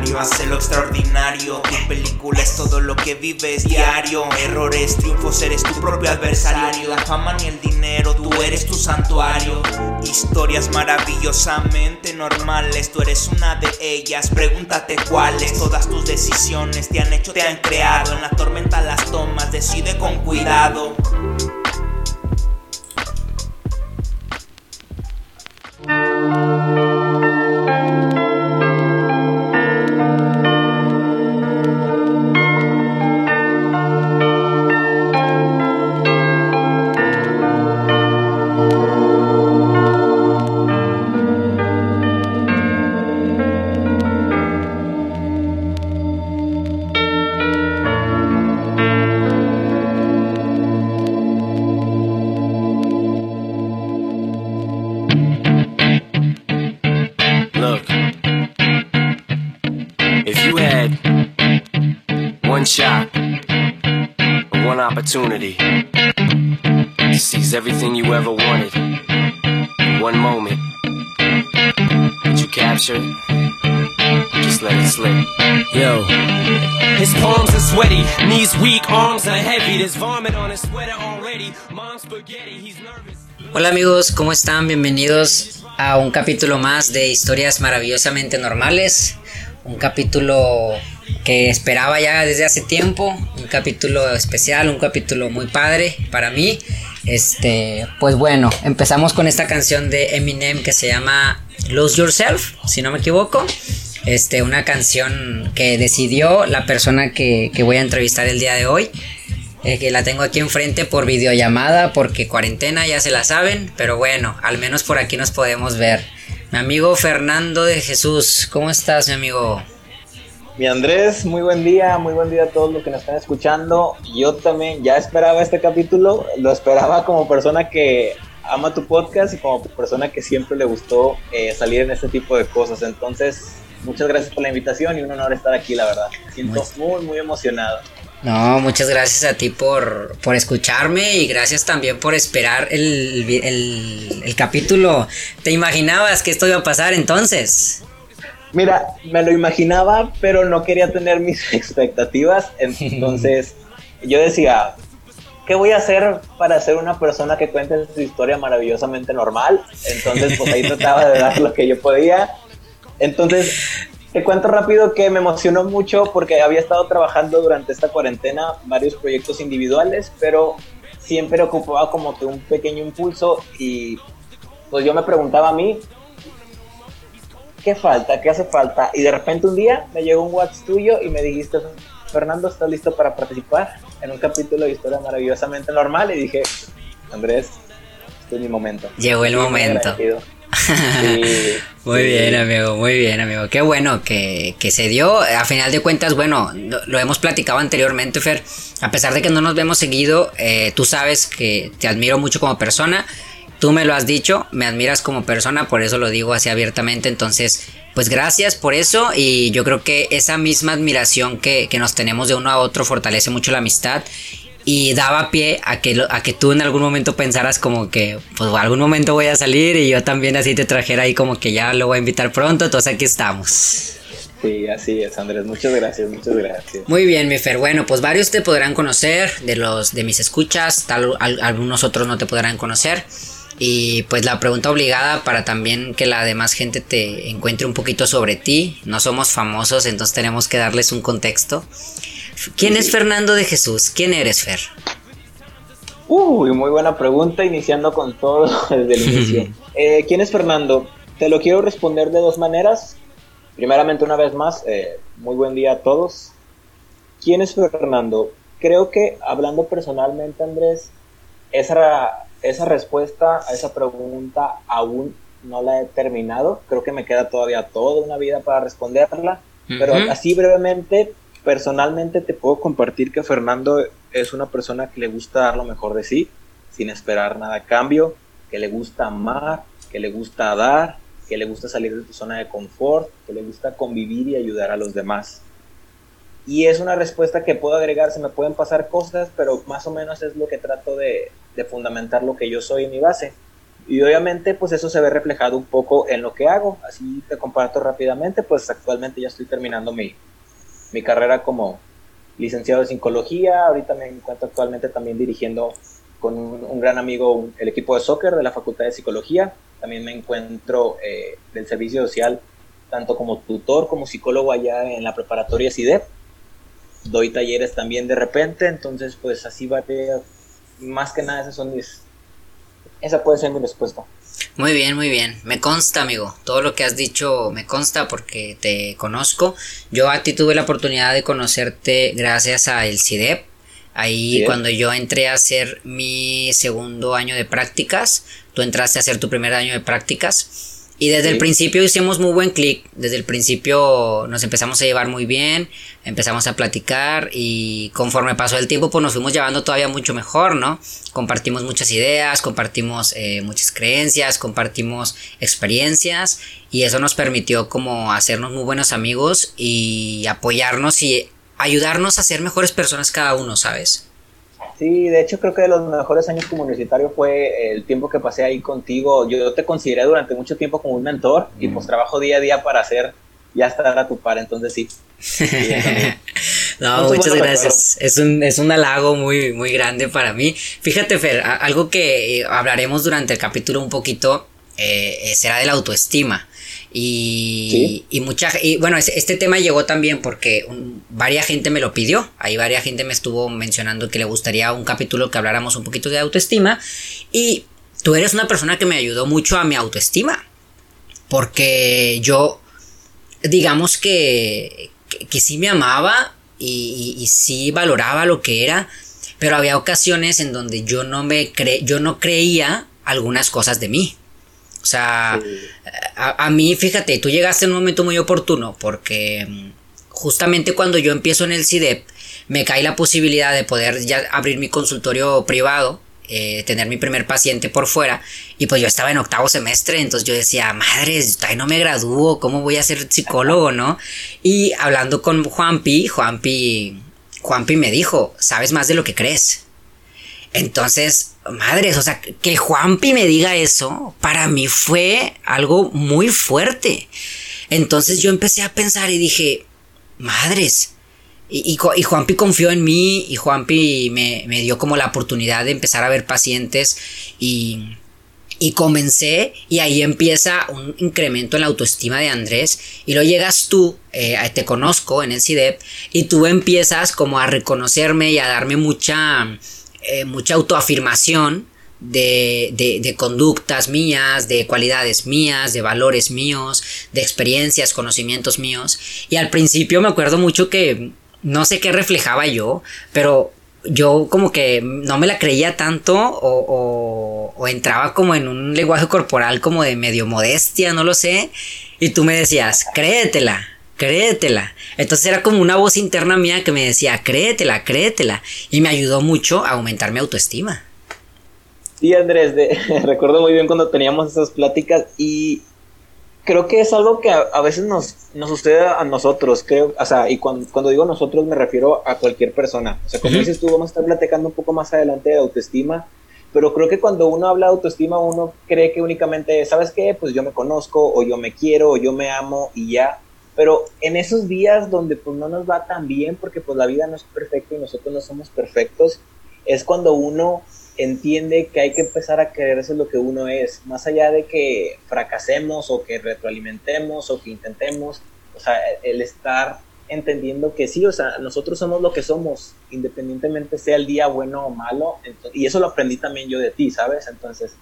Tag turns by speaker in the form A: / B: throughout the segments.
A: ordinario hace lo extraordinario. Tu película es todo lo que vives diario. Errores, triunfos, eres tu propio adversario. La fama ni el dinero, tú eres tu santuario. Historias maravillosamente normales, tú eres una de ellas. Pregúntate cuáles. Todas tus decisiones te han hecho, te han creado. En la tormenta las tomas, decide con cuidado.
B: Opportunity to seize everything you ever wanted in one moment, would you capture it? Just let it slip. Yo. His palms are sweaty, knees weak, arms are heavy. There's vomit on his sweater already. Mom's spaghetti, he's nervous.
C: Hola amigos, ¿cómo están? Bienvenidos a un capítulo más de Historias Maravillosamente Normales. Un capítulo que esperaba ya desde hace tiempo. Capítulo especial, un capítulo muy padre para mí. Este, pues bueno, empezamos con esta canción de Eminem que se llama Lose Yourself, si no me equivoco. Este, una canción que decidió la persona que, que voy a entrevistar el día de hoy. Eh, que la tengo aquí enfrente por videollamada porque cuarentena ya se la saben, pero bueno, al menos por aquí nos podemos ver. Mi amigo Fernando de Jesús, ¿cómo estás, mi amigo?
D: Mi Andrés, muy buen día, muy buen día a todos los que nos están escuchando. Yo también ya esperaba este capítulo, lo esperaba como persona que ama tu podcast y como persona que siempre le gustó eh, salir en este tipo de cosas. Entonces, muchas gracias por la invitación y un honor estar aquí, la verdad. Me siento muy, muy emocionado.
C: No, muchas gracias a ti por, por escucharme y gracias también por esperar el, el, el capítulo. ¿Te imaginabas que esto iba a pasar entonces?
D: Mira, me lo imaginaba, pero no quería tener mis expectativas. Entonces, yo decía, ¿qué voy a hacer para ser una persona que cuente su historia maravillosamente normal? Entonces, pues ahí trataba de dar lo que yo podía. Entonces, te cuento rápido que me emocionó mucho porque había estado trabajando durante esta cuarentena varios proyectos individuales, pero siempre ocupaba como que un pequeño impulso y pues yo me preguntaba a mí, ¿qué falta? ¿Qué hace falta? Y de repente un día me llegó un WhatsApp tuyo y me dijiste, Fernando, ¿estás listo para participar en un capítulo de Historia Maravillosamente Normal? Y dije, Andrés, este es mi momento.
C: Llegó el momento.
D: Sí,
C: Muy
D: sí.
C: bien, amigo, muy bien, amigo. Qué bueno que, que se dio. A final de cuentas, bueno, lo, lo hemos platicado anteriormente, Fer. A pesar de que no nos vemos seguido, eh, tú sabes que te admiro mucho como persona. Tú me lo has dicho, me admiras como persona, por eso lo digo así abiertamente. Entonces, pues gracias por eso. Y yo creo que esa misma admiración que, que nos tenemos de uno a otro fortalece mucho la amistad. Y daba pie a que, a que tú en algún momento pensaras como que, pues algún momento voy a salir y yo también así te trajera ahí como que ya lo voy a invitar pronto, entonces aquí estamos.
D: Sí, así es, Andrés. Muchas gracias, muchas gracias.
C: Muy bien, mi Fer. Bueno, pues varios te podrán conocer de los de mis escuchas, tal al- algunos otros no te podrán conocer. Y pues la pregunta obligada para también que la demás gente te encuentre un poquito sobre ti. No somos famosos, entonces tenemos que darles un contexto. ¿Quién es Fernando de Jesús? ¿Quién eres, Fer?
D: Uy, muy buena pregunta, iniciando con todo desde el inicio. Eh, ¿Quién es Fernando? Te lo quiero responder de dos maneras. Primeramente, una vez más, eh, muy buen día a todos. ¿Quién es Fernando? Creo que hablando personalmente, Andrés, esa, esa respuesta a esa pregunta aún no la he terminado. Creo que me queda todavía toda una vida para responderla. Pero así brevemente, personalmente te puedo compartir que Fernando es una persona que le gusta dar lo mejor de sí, sin esperar nada a cambio, que le gusta amar, que le gusta dar, que le gusta salir de tu zona de confort, que le gusta convivir y ayudar a los demás. Y es una respuesta que puedo agregar, se me pueden pasar cosas, pero más o menos es lo que trato de, fundamentar lo que yo soy en mi base. Y obviamente pues eso se ve reflejado un poco en lo que hago. Así te comparto rápidamente, pues actualmente ya estoy terminando mi, mi carrera como licenciado en psicología. Ahorita me encuentro actualmente también dirigiendo con un, gran amigo el equipo de soccer de la Facultad de Psicología. También me encuentro eh, del servicio social, tanto como tutor como psicólogo allá en la preparatoria CIDEP. Doy talleres también de repente, entonces pues así va. Más que nada esas son mis esa puede ser mi respuesta.
C: Muy bien, muy bien. Me consta, amigo. Todo lo que has dicho me consta porque te conozco. Yo a ti tuve la oportunidad de conocerte gracias a el CIDEP. Ahí cuando yo entré a hacer mi segundo año de prácticas, tú entraste a hacer tu primer año de prácticas. Y desde el principio hicimos muy buen clic, desde el principio nos empezamos a llevar muy bien, empezamos a platicar y conforme pasó el tiempo pues nos fuimos llevando todavía mucho mejor, ¿no? Compartimos muchas ideas, compartimos eh, muchas creencias, compartimos experiencias y eso nos permitió como hacernos muy buenos amigos y apoyarnos y ayudarnos a ser mejores personas cada uno, ¿sabes?
D: Sí, de hecho creo que de los mejores años como universitario fue el tiempo que pasé ahí contigo. Yo te consideré durante mucho tiempo como un mentor y pues mm. trabajo día a día para hacer ya estar a tu par, entonces sí.
C: no, muchas gracias. Es un, es un halago muy, muy grande para mí. Fíjate, Fer, algo que eh, hablaremos durante el capítulo un poquito eh, será de la autoestima. Y, y mucha y bueno, este tema llegó también porque varias gente me lo pidió. Ahí varias gente me estuvo mencionando que le gustaría un capítulo que habláramos un poquito de autoestima. Y tú eres una persona que me ayudó mucho a mi autoestima. Porque yo, digamos que, que, sí me amaba y, y, sí valoraba lo que era. Pero había ocasiones en donde yo no me cre yo no creía algunas cosas de mí. O sea, a, mí, fíjate, tú llegaste en un momento muy oportuno porque mm, justamente cuando yo empiezo en el CIDEP, me cae la posibilidad de poder ya abrir mi consultorio privado, eh, tener mi primer paciente por fuera, y pues yo estaba en octavo semestre, entonces yo decía, madre, todavía no me gradúo, ¿cómo voy a ser psicólogo, no? Y hablando con Juanpi, Juanpi, Juanpi me dijo, sabes más de lo que crees. Entonces, madres, o sea, que Juanpi me diga eso, para mí fue algo muy fuerte. Entonces yo empecé a pensar y dije, madres. Y, y, Juanpi confió en mí y Juanpi me, me, dio como la oportunidad de empezar a ver pacientes y, y comencé y ahí empieza un incremento en la autoestima de Andrés y lo llegas tú, eh, te conozco en el CIDEP y tú empiezas como a reconocerme y a darme mucha eh, mucha autoafirmación de, de, conductas mías, de cualidades mías, de valores míos, de experiencias, conocimientos míos. Y al principio me acuerdo mucho que no sé qué reflejaba yo, pero yo como que no me la creía tanto o, o, entraba como en un lenguaje corporal como de medio modestia, no lo sé. Y tú me decías, créetela, créetela. Entonces era como una voz interna mía que me decía, créetela, créetela. Y me ayudó mucho a aumentar mi autoestima.
D: Sí, Andrés, recuerdo muy bien cuando teníamos esas pláticas y creo que es algo que a, veces nos, nos, sucede a nosotros, creo, o sea, y cuando, digo nosotros me refiero a cualquier persona. O sea, como dices tú, vamos a estar platicando un poco más adelante de autoestima, pero creo que cuando uno habla de autoestima, uno cree que únicamente, ¿sabes qué? Pues yo me conozco, o yo me quiero, o yo me amo, y ya. Pero en esos días donde pues no nos va tan bien porque pues la vida no es perfecta y nosotros no somos perfectos, es cuando uno entiende que hay que empezar a quererse lo que uno es, más allá de que fracasemos o que retroalimentemos o que intentemos, o sea, el estar entendiendo que sí, o sea, nosotros somos lo que somos, independientemente sea el día bueno o malo, y eso lo aprendí también yo de ti, ¿sabes? Entonces,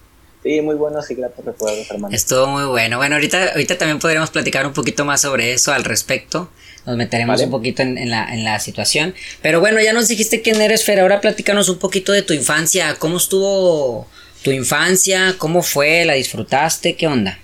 D: Sí, muy buenos y gratos recuerdos, hermano.
C: Estuvo muy bueno. Bueno, ahorita, ahorita también podremos platicar un poquito más sobre eso al respecto. Nos meteremos un poquito en, la, en la situación. Pero bueno, ya nos dijiste quién eres, Fer. Ahora platícanos un poquito de tu infancia. ¿Cómo estuvo tu infancia? ¿Cómo fue? ¿La disfrutaste? ¿Qué onda?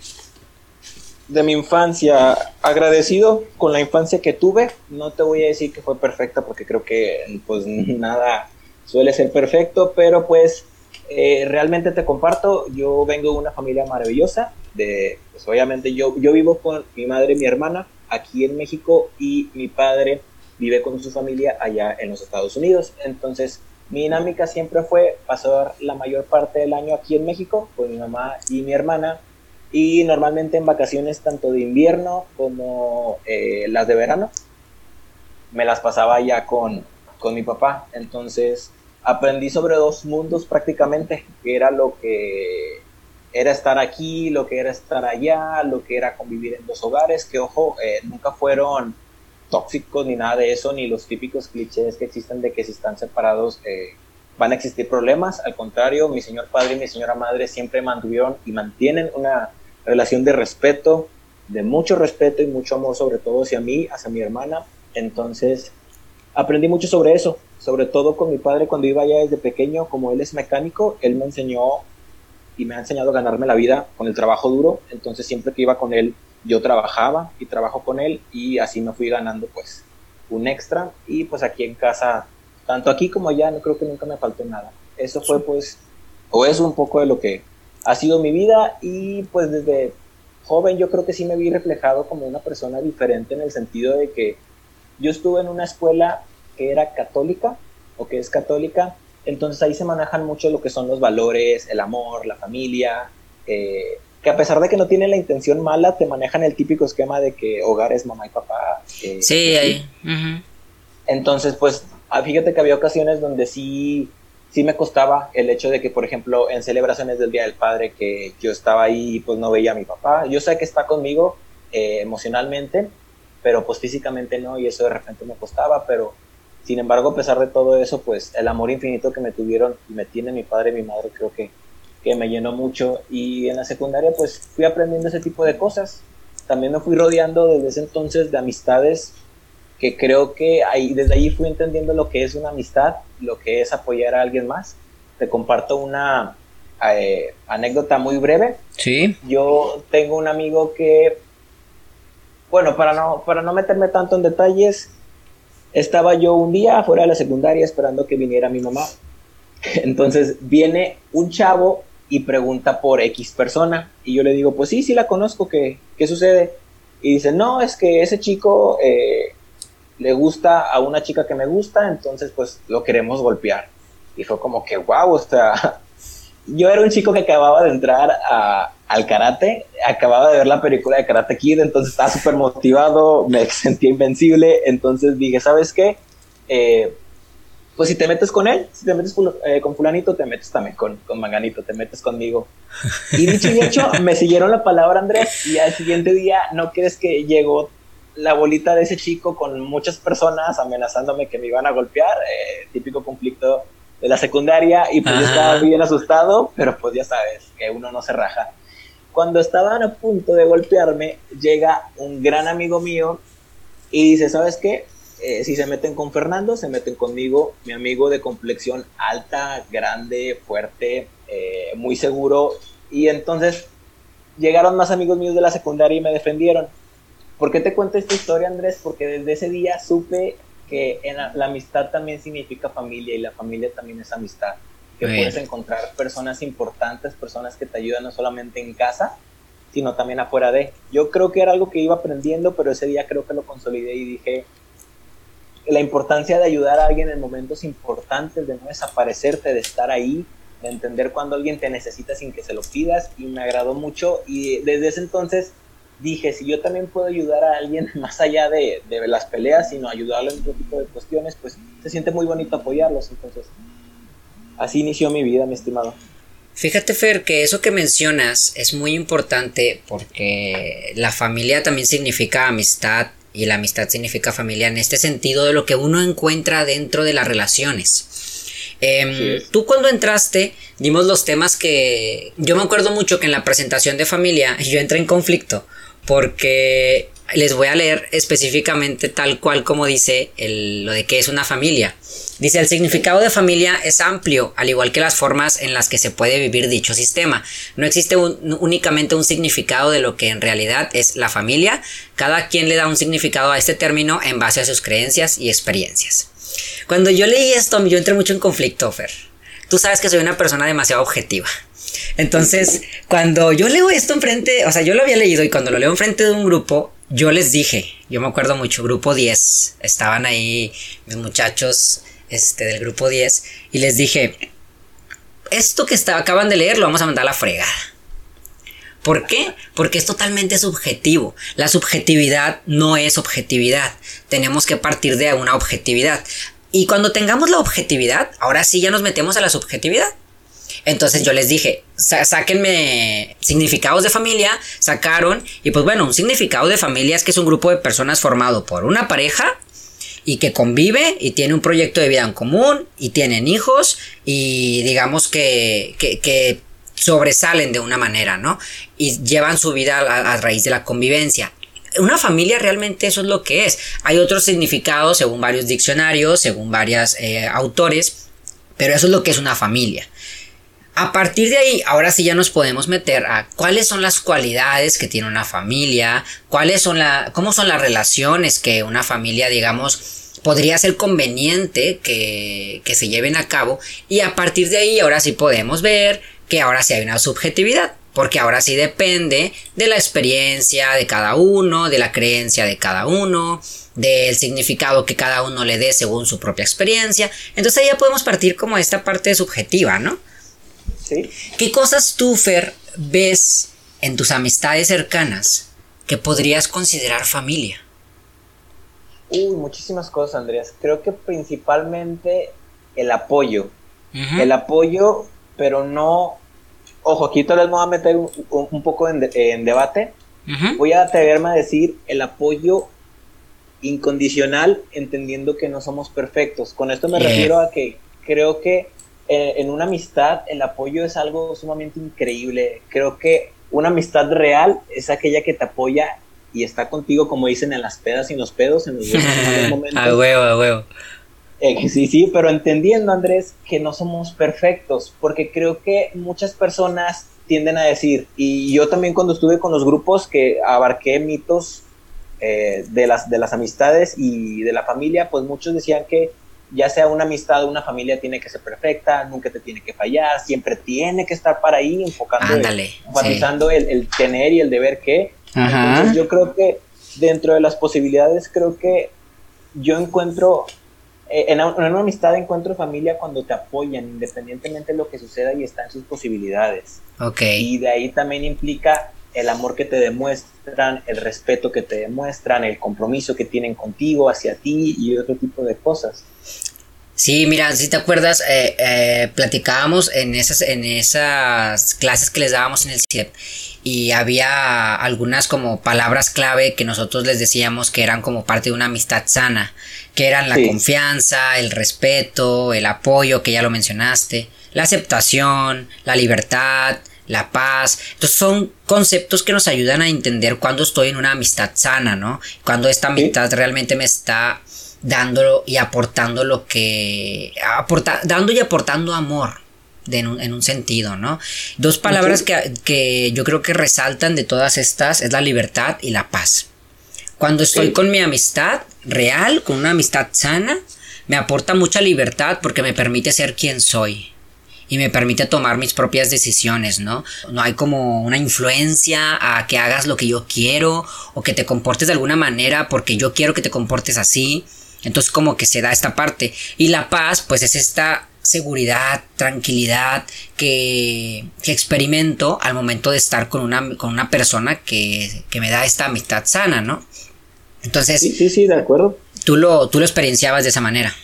D: De mi infancia, agradecido con la infancia que tuve. No te voy a decir que fue perfecta porque creo que pues nada suele ser perfecto, pero pues eh, realmente te comparto, yo vengo de una familia maravillosa, de, pues obviamente yo, yo vivo con mi madre y mi hermana aquí en México y mi padre vive con su familia allá en los Estados Unidos. Entonces, Mi dinámica siempre fue pasar la mayor parte del año aquí en México con mi mamá y mi hermana y normalmente en vacaciones tanto de invierno como eh, las de verano me las pasaba ya con, con mi papá. Entonces aprendí sobre dos mundos prácticamente, que era lo que era estar aquí, lo que era estar allá, lo que era convivir en dos hogares, que ojo, eh, nunca fueron tóxicos ni nada de eso, ni los típicos clichés que existen de que si están separados eh, van a existir problemas. Al contrario, mi señor padre y mi señora madre siempre mantuvieron y mantienen una relación de respeto, de mucho respeto y mucho amor, sobre todo hacia mí, hacia mi hermana. Entonces, aprendí mucho sobre eso, sobre todo con mi padre cuando iba allá desde pequeño, como él es mecánico, él me enseñó y me ha enseñado a ganarme la vida con el trabajo duro, entonces siempre que iba con él yo trabajaba y trabajo con él y así me fui ganando pues un extra. Y pues aquí en casa, tanto aquí como allá, no creo que nunca me faltó nada. Eso fue pues, o es un poco de lo que ha sido mi vida. Y pues desde joven yo creo que sí me vi reflejado como una persona diferente en el sentido de que yo estuve en una escuela que era católica o que es católica, entonces ahí se manejan mucho lo que son los valores, el amor, la familia, eh, que a pesar de que no tienen la intención mala, te manejan el típico esquema de que hogar es mamá y papá.
C: Eh, sí, ahí.
D: Entonces, pues, ah, fíjate que había ocasiones donde sí, sí me costaba el hecho de que, por ejemplo, en celebraciones del Día del Padre, que yo estaba ahí y pues no veía a mi papá. Yo sé que está conmigo eh, emocionalmente, pero pues físicamente no, y eso de repente me costaba, pero sin embargo, a pesar de todo eso, pues el amor infinito que me tuvieron y me tiene mi padre y mi madre creo que, que me llenó mucho. Y en la secundaria pues fui aprendiendo ese tipo de cosas. También me fui rodeando desde ese entonces de amistades que creo que ahí, desde allí fui entendiendo lo que es una amistad, lo que es apoyar a alguien más. Te comparto una eh, anécdota muy breve.
C: Sí.
D: Yo tengo un amigo que bueno, para no, para no meterme tanto en detalles, estaba yo un día fuera de la secundaria esperando que viniera mi mamá. Entonces viene un chavo y pregunta por X persona. Y yo le digo, pues sí, sí la conozco, ¿qué, qué sucede? Y dice, no, es que ese chico eh, le gusta a una chica que me gusta, entonces pues lo queremos golpear. Y fue como que, wow, o sea, yo era un chico que acababa de entrar a, al karate, acababa de ver la película de Karate Kid, entonces estaba súper motivado, me sentía invencible, entonces dije, ¿sabes qué? Eh, pues si te metes con él, si te metes eh, con fulanito, te metes también con, con manganito, te metes conmigo. Y dicho y hecho, me siguieron la palabra Andrés y al siguiente día, ¿no crees que llegó la bolita de ese chico con muchas personas amenazándome que me iban a golpear? Eh, típico conflicto de la secundaria y pues yo estaba bien asustado, pero pues ya sabes que uno no se raja. Cuando estaban a punto de golpearme, llega un gran amigo mío y dice, ¿sabes qué? Eh, si se meten con Fernando, se meten conmigo, mi amigo de complexión alta, grande, fuerte, eh, muy seguro. Y entonces llegaron más amigos míos de la secundaria y me defendieron. ¿Por qué te cuento esta historia, Andrés? Porque desde ese día supe que en la, amistad también significa familia y la familia también es amistad. Que puedes encontrar personas importantes, personas que te ayudan no solamente en casa, sino también afuera de. Yo creo que era algo que iba aprendiendo, pero ese día creo que lo consolidé y dije la importancia de ayudar a alguien en momentos importantes, de no desaparecerte, de estar ahí, de entender cuando alguien te necesita sin que se lo pidas y me agradó mucho y desde ese entonces dije, si yo también puedo ayudar a alguien más allá de, las peleas, sino ayudarlo en otro tipo de cuestiones, pues se siente muy bonito apoyarlos. Entonces, así inició mi vida, mi estimado.
C: Fíjate, Fer, que eso que mencionas es muy importante porque la familia también significa amistad y la amistad significa familia en este sentido de lo que uno encuentra dentro de las relaciones. Em, tú cuando entraste, dimos los temas que yo me acuerdo mucho que en la presentación de familia yo entré en conflicto porque les voy a leer específicamente tal cual como dice lo de qué es una familia. Dice, el significado de familia es amplio, al igual que las formas en las que se puede vivir dicho sistema. No existe únicamente un significado de lo que en realidad es la familia, cada quien le da un significado a este término en base a sus creencias y experiencias. Cuando yo leí esto, yo entré mucho en conflicto, Fer. Tú sabes que soy una persona demasiado objetiva. Entonces, cuando yo leo esto enfrente, o sea, yo lo había leído y cuando lo leo enfrente de un grupo, yo les dije, yo me acuerdo mucho, grupo 10, estaban ahí mis muchachos este, del grupo 10 y les dije, esto que está, acaban de leer lo vamos a mandar a la fregada. ¿Por qué? Porque es totalmente subjetivo. La subjetividad no es objetividad. Tenemos que partir de una objetividad. Y cuando tengamos la objetividad, ahora sí ya nos metemos a la subjetividad. Entonces yo les dije, sáquenme significados de familia, sacaron, y pues bueno, un significado de familia es que es un grupo de personas formado por una pareja y que convive y tiene un proyecto de vida en común y tienen hijos y digamos que, que, sobresalen de una manera, ¿no? Y llevan su vida a, raíz de la convivencia una familia realmente eso es lo que es. Hay otros significados según varios diccionarios, según varios eh, autores, pero eso es lo que es una familia. A partir de ahí, ahora sí ya nos podemos meter a cuáles son las cualidades que tiene una familia, cuáles son la, cómo son las relaciones que una familia, digamos, podría ser conveniente que, que se lleven a cabo. Y a partir de ahí, ahora sí podemos ver que ahora sí hay una subjetividad porque ahora sí depende de la experiencia de cada uno, de la creencia de cada uno, del significado que cada uno le dé según su propia experiencia. Entonces ahí ya podemos partir como esta parte subjetiva, ¿no? ¿Qué cosas tú, Fer, ves en tus amistades cercanas que podrías considerar familia?
D: Uy, muchísimas cosas, Andrés. Creo que principalmente el apoyo. El apoyo, pero no. Ojo, aquí tal vez me voy a meter un, poco en, debate. Voy a atreverme a decir el apoyo incondicional, entendiendo que no somos perfectos. Con esto me refiero a que creo que en una amistad el apoyo es algo sumamente increíble. Creo que una amistad real es aquella que te apoya y está contigo, como dicen, en las pedas y en los pedos, en los
C: momentos. a huevo, a huevo.
D: Eh, sí, sí, pero entendiendo, Andrés, que no somos perfectos, porque creo que muchas personas tienden a decir, y yo también cuando estuve con los grupos que abarqué mitos eh, de, las, de las amistades y de la familia, pues muchos decían que ya sea una amistad o una familia tiene que ser perfecta, nunca te tiene que fallar, siempre tiene que estar para ahí, enfocando, enfatizando el, tener y el deber que. Entonces yo creo que dentro de las posibilidades, creo que yo encuentro, eh, en, una amistad encuentro familia cuando te apoyan, independientemente de lo que suceda y está en sus posibilidades. Y de ahí también implica el amor que te demuestran, el respeto que te demuestran, el compromiso que tienen contigo, hacia ti y otro tipo de cosas.
C: Sí, mira, si te acuerdas, eh, eh, platicábamos en esas, en esas clases que les dábamos en el CIEP y había algunas como palabras clave que nosotros les decíamos que eran como parte de una amistad sana, que eran la confianza, el respeto, el apoyo, que ya lo mencionaste, la aceptación, la libertad, la paz. Entonces son conceptos que nos ayudan a entender cuando estoy en una amistad sana, ¿no? Cuando esta amistad realmente me está dando y aportando lo que... Aporta, dando y aportando amor. en, un, sentido, ¿no? Dos palabras que, que, yo creo que resaltan de todas estas es la libertad y la paz. Cuando estoy con mi amistad real, con una amistad sana, me aporta mucha libertad porque me permite ser quien soy y me permite tomar mis propias decisiones, ¿no? No hay como una influencia a que hagas lo que yo quiero o que te comportes de alguna manera porque yo quiero que te comportes así. Entonces como que se da esta parte. Y la paz pues es esta seguridad, tranquilidad que, que experimento al momento de estar con una, con una persona que, que me da esta amistad sana, ¿no? Entonces...
D: Sí, sí, sí, de acuerdo.
C: Tú lo, tú lo experienciabas de esa manera.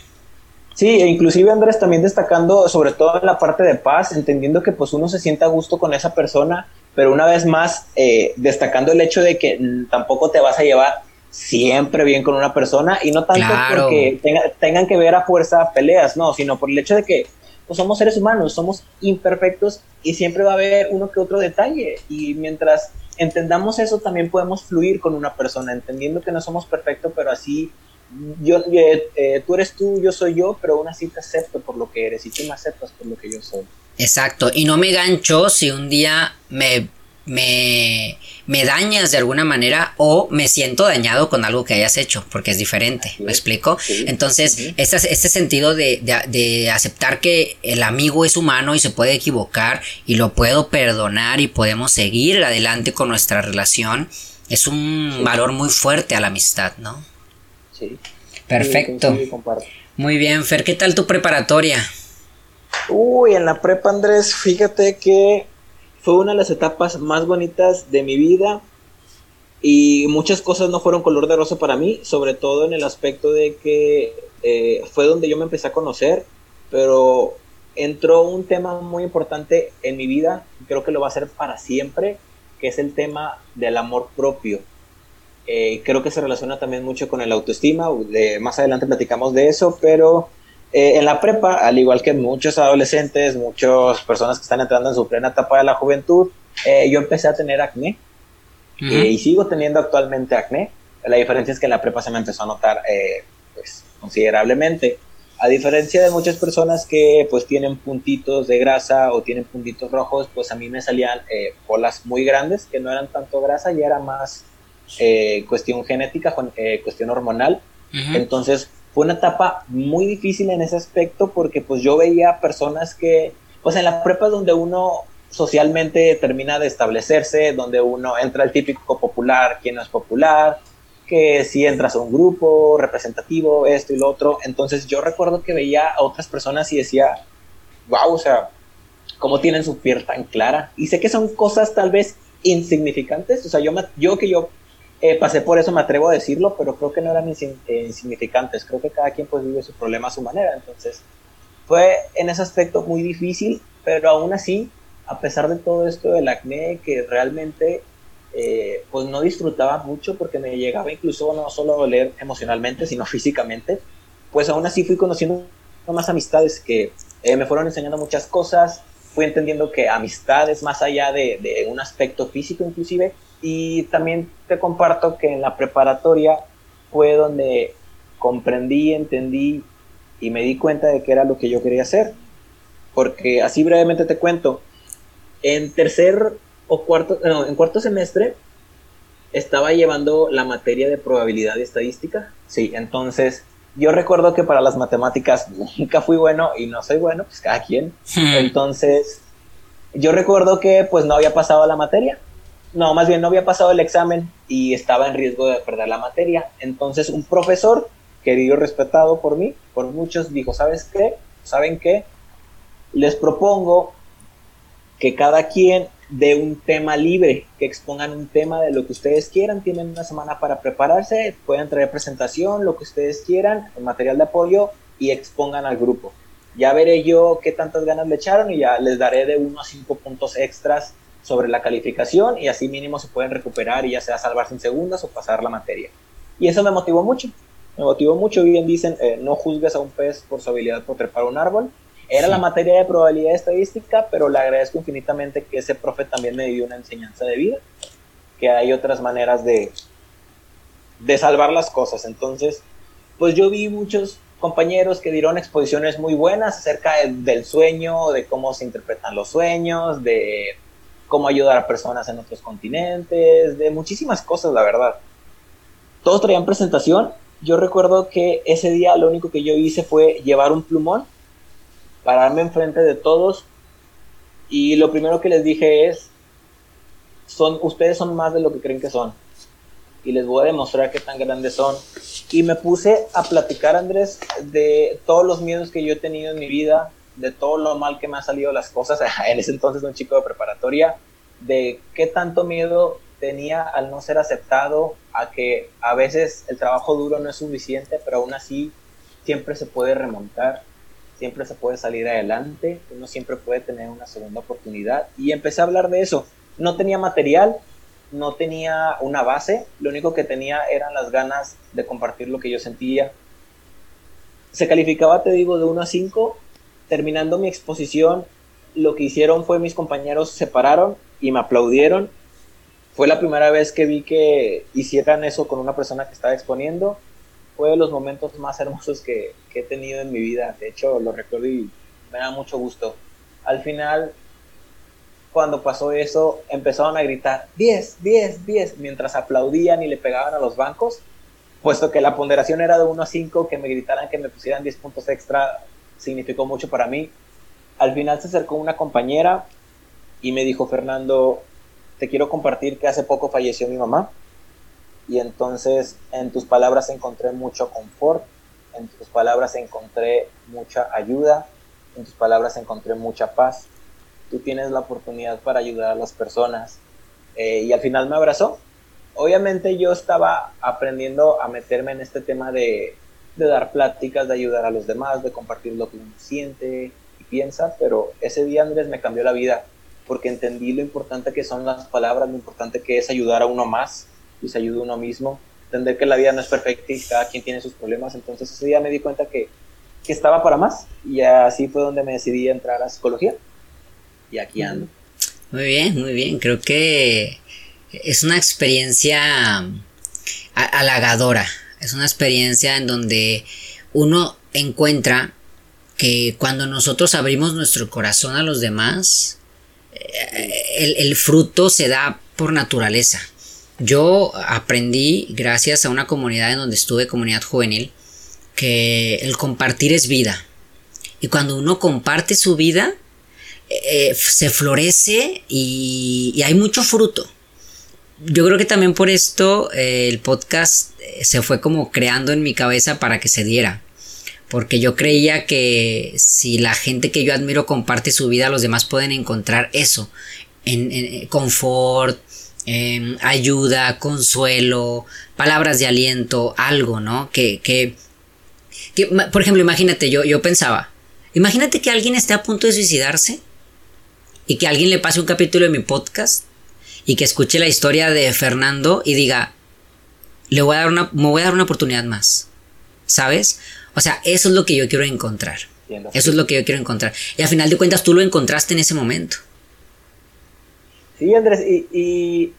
D: Sí, e inclusive Andrés también destacando sobre todo en la parte de paz, entendiendo que pues uno se sienta a gusto con esa persona, pero una vez más eh, destacando el hecho de que tampoco te vas a llevar siempre bien con una persona y no tanto porque tengan que ver a fuerza peleas, no, sino por el hecho de que pues, somos seres humanos, somos imperfectos y siempre va a haber uno que otro detalle y mientras entendamos eso también podemos fluir con una persona, entendiendo que no somos perfectos, pero así yo, eh, eh, tú eres tú, yo soy yo, pero aún así te acepto por lo que eres y tú me aceptas por lo que yo soy.
C: Exacto, y no me gancho si un día me, me, me dañas de alguna manera o me siento dañado con algo que hayas hecho, porque es diferente, ¿me explico? Entonces, este, este, sentido de, de, de, aceptar que el amigo es humano y se puede equivocar y lo puedo perdonar y podemos seguir adelante con nuestra relación, es un valor muy fuerte a la amistad, ¿no?
D: Sí.
C: Perfecto. Muy bien, Fer, ¿qué tal tu preparatoria?
D: Uy, en la prepa, Andrés, fíjate que fue una de las etapas más bonitas de mi vida y muchas cosas no fueron color de rosa para mí, sobre todo en el aspecto de que eh, fue donde yo me empecé a conocer, pero entró un tema muy importante en mi vida, creo que lo va a ser para siempre, que es el tema del amor propio. Eh, creo que se relaciona también mucho con el autoestima, de, más adelante platicamos de eso, pero eh, en la prepa, al igual que muchos adolescentes, muchas personas que están entrando en su plena etapa de la juventud, eh, yo empecé a tener acné y sigo teniendo actualmente acné. La diferencia es que en la prepa se me empezó a notar pues, considerablemente. A diferencia de muchas personas que pues tienen puntitos de grasa o tienen puntitos rojos, pues a mí me salían eh, bolas muy grandes que no eran tanto grasa, y era más eh, cuestión genética, eh, cuestión hormonal. Entonces fue una etapa muy difícil en ese aspecto porque pues yo veía personas que, pues en la prepa donde uno socialmente termina de establecerse, donde uno entra el típico popular, quien no es popular, que si entras a un grupo representativo, esto y lo otro. Entonces yo recuerdo que veía a otras personas y decía, wow, o sea, cómo tienen su piel tan clara. Y sé que son cosas tal vez insignificantes, o sea, yo, yo que yo eh, pasé por eso me atrevo a decirlo, pero creo que no eran eh, insignificantes, creo que cada quien pues vive su problema a su manera, entonces fue en ese aspecto muy difícil, pero aún así, a pesar de todo esto del acné, que realmente eh, pues no disfrutaba mucho porque me llegaba incluso no solo a doler emocionalmente, sino físicamente, pues aún así fui conociendo más amistades que eh, me fueron enseñando muchas cosas, fui entendiendo que amistades más allá de, de, un aspecto físico inclusive, y también te comparto que en la preparatoria fue donde comprendí, entendí y me di cuenta de que era lo que yo quería hacer, porque así brevemente te cuento, en tercer o cuarto, en cuarto semestre estaba llevando la materia de probabilidad y estadística. Sí, entonces yo recuerdo que para las matemáticas nunca fui bueno y no soy bueno, pues cada quien. Entonces yo recuerdo que pues no había pasado la materia. No, más bien no había pasado el examen y estaba en riesgo de perder la materia. Entonces un profesor, querido, respetado por mí, por muchos, dijo, ¿sabes qué? ¿Saben qué? Les propongo que cada quien de un tema libre, que expongan un tema de lo que ustedes quieran, tienen una semana para prepararse, pueden traer presentación, lo que ustedes quieran, material de apoyo y expongan al grupo. Ya veré yo qué tantas ganas le echaron y ya les daré de uno a cinco puntos extras sobre la calificación y así mínimo se pueden recuperar y ya sea salvarse en segundas o pasar la materia. Y eso me motivó mucho, me motivó mucho, bien dicen, eh, no juzgues a un pez por su habilidad por trepar un árbol, era la materia de probabilidad estadística, pero le agradezco infinitamente que ese profe también me dio una enseñanza de vida, que hay otras maneras de, de salvar las cosas. Entonces, pues yo vi muchos compañeros que dieron exposiciones muy buenas acerca del sueño, de cómo se interpretan los sueños, de cómo ayudar a personas en otros continentes, de muchísimas cosas, la verdad. Todos traían presentación. Yo recuerdo que ese día lo único que yo hice fue llevar un plumón pararme enfrente de todos y lo primero que les dije es, son, ustedes son más de lo que creen que son y les voy a demostrar qué tan grandes son. Y me puse a platicar, Andrés, de todos los miedos que yo he tenido en mi vida, de todo lo mal que me han salido las cosas, en ese entonces un chico de preparatoria, de qué tanto miedo tenía al no ser aceptado, a que a veces el trabajo duro no es suficiente, pero aún así siempre se puede remontar siempre se puede salir adelante, uno siempre puede tener una segunda oportunidad. Y empecé a hablar de eso. No tenía material, no tenía una base, lo único que tenía eran las ganas de compartir lo que yo sentía. Se calificaba, te digo, de 1 a 5. Terminando mi exposición, lo que hicieron fue mis compañeros se pararon y me aplaudieron. Fue la primera vez que vi que hicieran eso con una persona que estaba exponiendo fue de los momentos más hermosos que, he tenido en mi vida. De hecho, lo recuerdo y me da mucho gusto. Al final, cuando pasó eso, empezaron a gritar 10, 10, 10, mientras aplaudían y le pegaban a los bancos, puesto que la ponderación era de 1 a 5, que me gritaran que me pusieran 10 puntos extra significó mucho para mí. Al final se acercó una compañera y me dijo, Fernando, te quiero compartir que hace poco falleció mi mamá y entonces en tus palabras encontré mucho confort en tus palabras encontré mucha ayuda, en tus palabras encontré mucha paz. Tú tienes la oportunidad para ayudar a las personas. Eh, y al final me abrazó. Obviamente yo estaba aprendiendo a meterme en este tema de, de dar pláticas, de ayudar a los demás, de compartir lo que uno siente y piensa, pero ese día Andrés me cambió la vida porque entendí lo importante que son las palabras, lo importante que es ayudar a uno más y se ayuda uno mismo, entender que la vida no es perfecta y cada quien tiene sus problemas, entonces ese día me di cuenta que, que estaba para más y así fue donde me decidí a entrar a psicología. Y aquí ando.
C: Muy bien, muy bien, creo que es una experiencia halagadora, es una experiencia en donde uno encuentra que cuando nosotros abrimos nuestro corazón a los demás, el, el fruto se da por naturaleza. Yo aprendí, gracias a una comunidad en donde estuve, comunidad juvenil, que el compartir es vida. Y cuando uno comparte su vida, eh, se florece y, hay mucho fruto. Yo creo que también por esto eh, el podcast eh, se fue como creando en mi cabeza para que se diera. Porque yo creía que si la gente que yo admiro comparte su vida, los demás pueden encontrar eso. En, confort, ayuda, consuelo, palabras de aliento, algo, ¿no? Que, que, por ejemplo, imagínate, yo, yo pensaba, imagínate que alguien esté a punto de suicidarse y que alguien le pase un capítulo de mi podcast y que escuche la historia de Fernando y diga, le voy a dar una, me voy a dar una oportunidad más. ¿Sabes? O sea, eso es lo que yo quiero encontrar. Eso es lo que yo quiero encontrar. Y al final de cuentas tú lo encontraste en ese momento.
D: Sí, Andrés, y,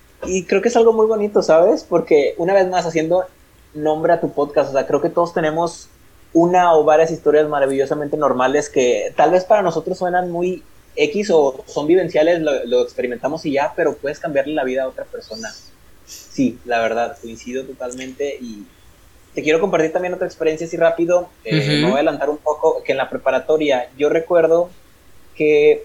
D: creo que es algo muy bonito, ¿sabes? Porque una vez más haciendo nombre a tu podcast, o sea, creo que todos tenemos una o varias historias maravillosamente normales que tal vez para nosotros suenan muy X o son vivenciales, lo, lo, experimentamos y ya, pero puedes cambiarle la vida a otra persona. Sí, la verdad, coincido totalmente y te quiero compartir también otra experiencia así rápido. Eh, Me voy a adelantar un poco, que en la preparatoria yo recuerdo que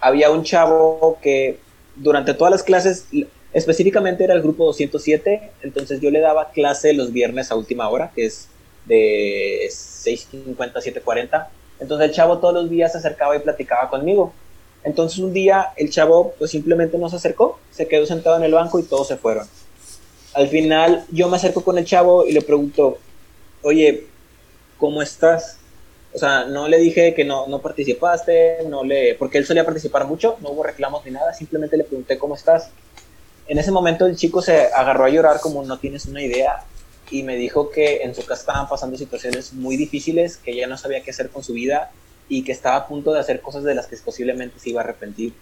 D: había un chavo que durante todas las clases, específicamente era el grupo 207, entonces yo le daba clase los viernes a última hora, que es de 6.50 a 7.40. Entonces el chavo todos los días se acercaba y platicaba conmigo. Entonces un día el chavo pues simplemente no se acercó, se quedó sentado en el banco y todos se fueron. Al final yo me acerco con el chavo y le pregunto, oye, ¿cómo estás? O sea, no le dije que no, no participaste, no le, porque él solía participar mucho, no hubo reclamos ni nada, simplemente le pregunté cómo estás. En ese momento el chico se agarró a llorar como no tienes una idea y me dijo que en su casa estaban pasando situaciones muy difíciles, que ya no sabía qué hacer con su vida y que estaba a punto de hacer cosas de las que posiblemente se iba a arrepentir.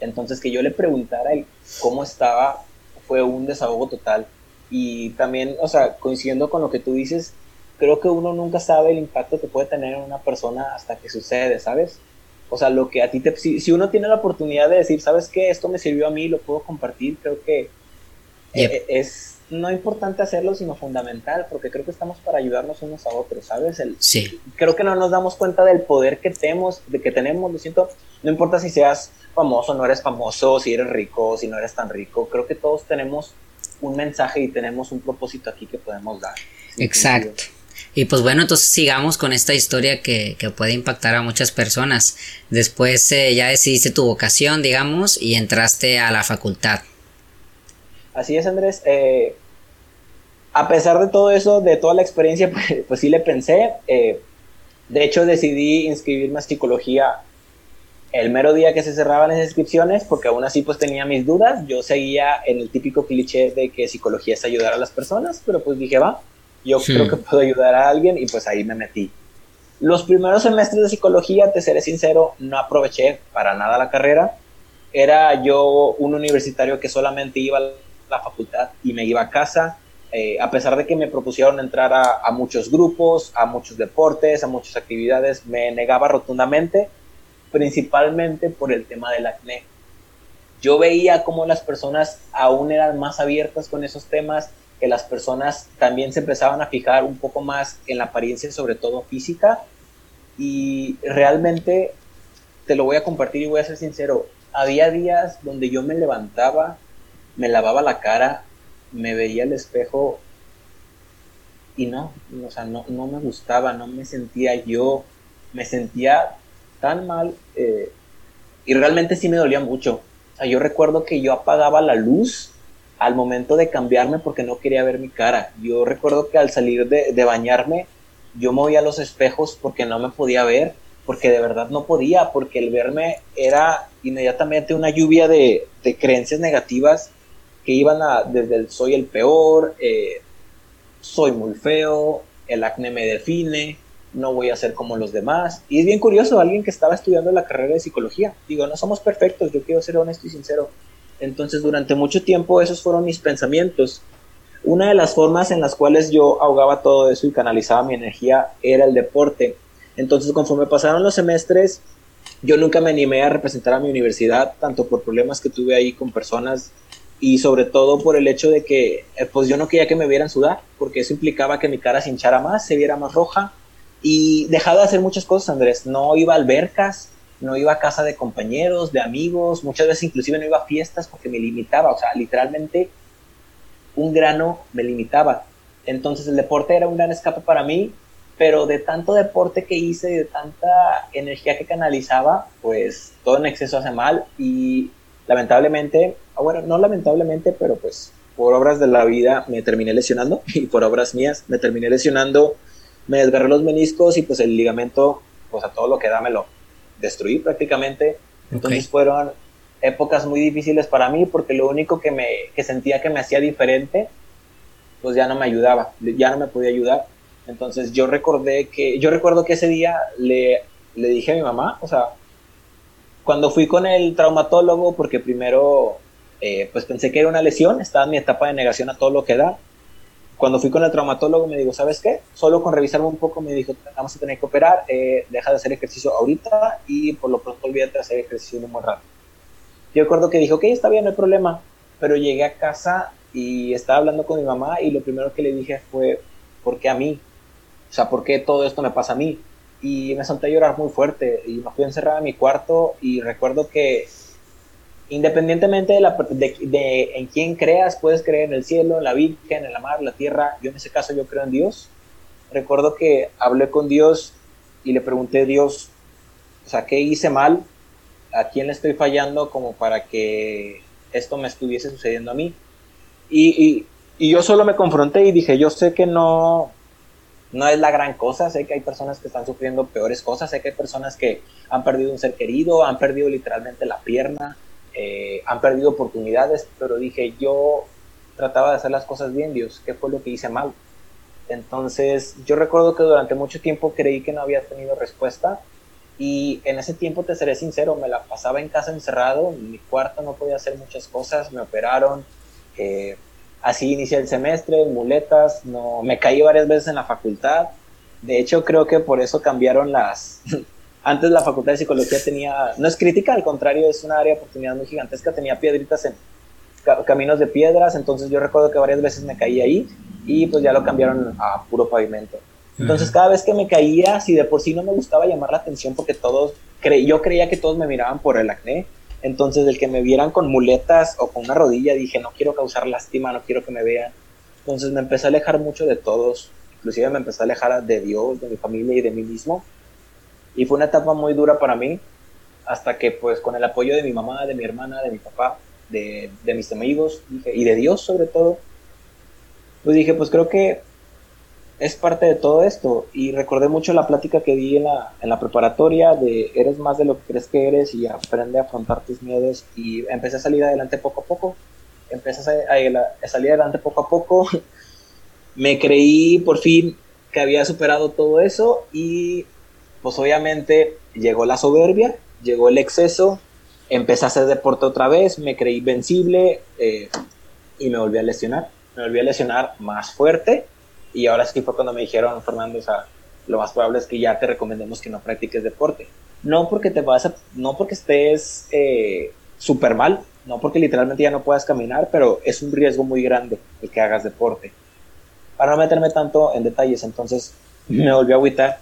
D: Entonces que yo le preguntara él cómo estaba fue un desahogo total. Y también, o sea, coincidiendo con lo que tú dices, creo que uno nunca sabe el impacto que puede tener en una persona hasta que sucede, ¿sabes? O sea, lo que a ti te... Si, si uno tiene la oportunidad de decir, ¿sabes qué? Esto me sirvió a mí, lo puedo compartir, creo que eh, es no importante hacerlo, sino fundamental, porque creo que estamos para ayudarnos unos a otros, ¿sabes? El,
C: sí.
D: Creo que no nos damos cuenta del poder que tenemos, de que tenemos, lo siento, no importa si seas famoso, no eres famoso, si eres rico, si no eres tan rico, creo que todos tenemos un mensaje y tenemos un propósito aquí que podemos dar.
C: Exacto. Y pues bueno, entonces sigamos con esta historia que, que puede impactar a muchas personas. Después eh, ya decidiste tu vocación, digamos, y entraste a la facultad.
D: Así es, Andrés. Eh, a pesar de todo eso, de toda la experiencia, pues, pues sí le pensé. Eh, de hecho, decidí inscribirme a psicología el mero día que se cerraban las inscripciones, porque aún así pues tenía mis dudas. Yo seguía en el típico cliché de que psicología es ayudar a las personas, pero pues dije, va, yo creo que puedo ayudar a alguien y pues ahí me metí. Los primeros semestres de psicología, te seré sincero, no aproveché para nada la carrera. Era yo un universitario que solamente iba la facultad y me iba a casa. Eh, a pesar de que me propusieron entrar a, muchos grupos, a muchos deportes, a muchas actividades, me negaba rotundamente, principalmente por el tema del acné. Yo veía cómo las personas aún eran más abiertas con esos temas, que las personas también se empezaban a fijar un poco más en la apariencia, sobre todo física, y realmente te lo voy a compartir y voy a ser sincero, había días donde yo me levantaba me lavaba la cara, me veía al espejo y no, o sea, no, no me gustaba, no me sentía yo, me sentía tan mal eh, y realmente sí me dolía mucho. O sea, yo recuerdo que yo apagaba la luz al momento de cambiarme porque no quería ver mi cara. Yo recuerdo que al salir de, de bañarme, yo movía los espejos porque no me podía ver, porque de verdad no podía, porque el verme era inmediatamente una lluvia de, de creencias negativas que iban a, desde el soy el peor, eh, soy muy feo, el acné me define, no voy a ser como los demás. Y es bien curioso, alguien que estaba estudiando la carrera de psicología. Digo, no somos perfectos, yo quiero ser honesto y sincero. Entonces, durante mucho tiempo esos fueron mis pensamientos. Una de las formas en las cuales yo ahogaba todo eso y canalizaba mi energía era el deporte. Entonces, conforme pasaron los semestres, yo nunca me animé a representar a mi universidad, tanto por problemas que tuve ahí con personas y sobre todo por el hecho de que eh, pues yo no quería que me vieran sudar, porque eso implicaba que mi cara se hinchara más, se viera más roja y dejaba de hacer muchas cosas, Andrés. No iba a albercas, no iba a casa de compañeros, de amigos, muchas veces inclusive no iba a fiestas porque me limitaba, o sea, literalmente un grano me limitaba. Entonces el deporte era un gran escape para mí, pero de tanto deporte que hice y de tanta energía que canalizaba, pues todo en exceso hace mal y lamentablemente, bueno, no lamentablemente, pero pues por obras de la vida me terminé lesionando y por obras mías me terminé lesionando, me desgarré los meniscos y pues el ligamento, pues a todo lo que da me lo destruí prácticamente. Entonces fueron épocas muy difíciles para mí porque lo único que me que sentía que me hacía diferente pues ya no me ayudaba, ya no me podía ayudar. Entonces yo recordé que yo recuerdo que ese día le le dije a mi mamá, o sea, cuando fui con el traumatólogo, porque primero eh, pues pensé que era una lesión, estaba en mi etapa de negación a todo lo que da. Cuando fui con el traumatólogo me dijo, ¿sabes qué? Solo con revisarme un poco me dijo, vamos a tener que operar, eh, deja de hacer ejercicio ahorita y por lo pronto olvídate de hacer ejercicio muy rápido. Yo recuerdo que dijo, ok, está bien, no hay problema, pero llegué a casa y estaba hablando con mi mamá y lo primero que le dije fue, ¿por qué a mí? O sea, ¿por qué todo esto me pasa a mí? y me solté a llorar muy fuerte y me fui encerrada en mi cuarto y recuerdo que independientemente de, la, de, en quién creas, puedes creer en el cielo, en la Virgen, en la mar, en la tierra, yo en ese caso yo creo en Dios. Recuerdo que hablé con Dios y le pregunté a Dios, o sea, ¿qué hice mal? ¿A quién le estoy fallando como para que esto me estuviese sucediendo a mí? Y, y, y yo solo me confronté y dije, yo sé que no, no es la gran cosa, sé que hay personas que están sufriendo peores cosas, sé que hay personas que han perdido un ser querido, han perdido literalmente la pierna, eh, han perdido oportunidades, pero dije, yo trataba de hacer las cosas bien, Dios, ¿qué fue lo que hice mal? Entonces, yo recuerdo que durante mucho tiempo creí que no había tenido respuesta y en ese tiempo, te seré sincero, me la pasaba en casa encerrado, en mi cuarto no podía hacer muchas cosas, me operaron, eh, Así inicié el semestre, muletas, no, me caí varias veces en la facultad. De hecho, creo que por eso cambiaron las... Antes la facultad de psicología tenía, no es crítica, al contrario, es una área de oportunidad muy gigantesca, tenía piedritas en caminos de piedras, entonces yo recuerdo que varias veces me caí ahí y pues ya lo cambiaron a puro pavimento. Entonces cada vez que me caía, si de por sí no me gustaba llamar la atención porque todos, cre yo creía que todos me miraban por el acné, entonces, el que me vieran con muletas o con una rodilla, dije, no quiero causar lástima, no quiero que me vean. Entonces me empecé a alejar mucho de todos, inclusive me empecé a alejar de Dios, de mi familia y de mí mismo. Y fue una etapa muy dura para mí, hasta que pues con el apoyo de mi mamá, de mi hermana, de mi papá, de, de mis amigos y de Dios sobre todo, pues dije, pues creo que es parte de todo esto. Y recordé mucho la plática que di en la, en la preparatoria de eres más de lo que crees que eres y aprende a afrontar tus miedos. Y empecé a salir adelante poco a poco. Empecé a, salir adelante poco a poco. Me creí por fin que había superado todo eso y pues obviamente llegó la soberbia, llegó el exceso, empecé a hacer deporte otra vez, me creí invencible eh, y me volví a lesionar. Me volví a lesionar más fuerte y ahora sí fue cuando me dijeron, Fernando, o sea, lo más probable es que ya te recomendemos que no practiques deporte. No porque te vas a, no porque estés eh, súper mal, no porque literalmente ya no puedas caminar, pero es un riesgo muy grande el que hagas deporte. Para no meterme tanto en detalles, entonces me volví a agüitar,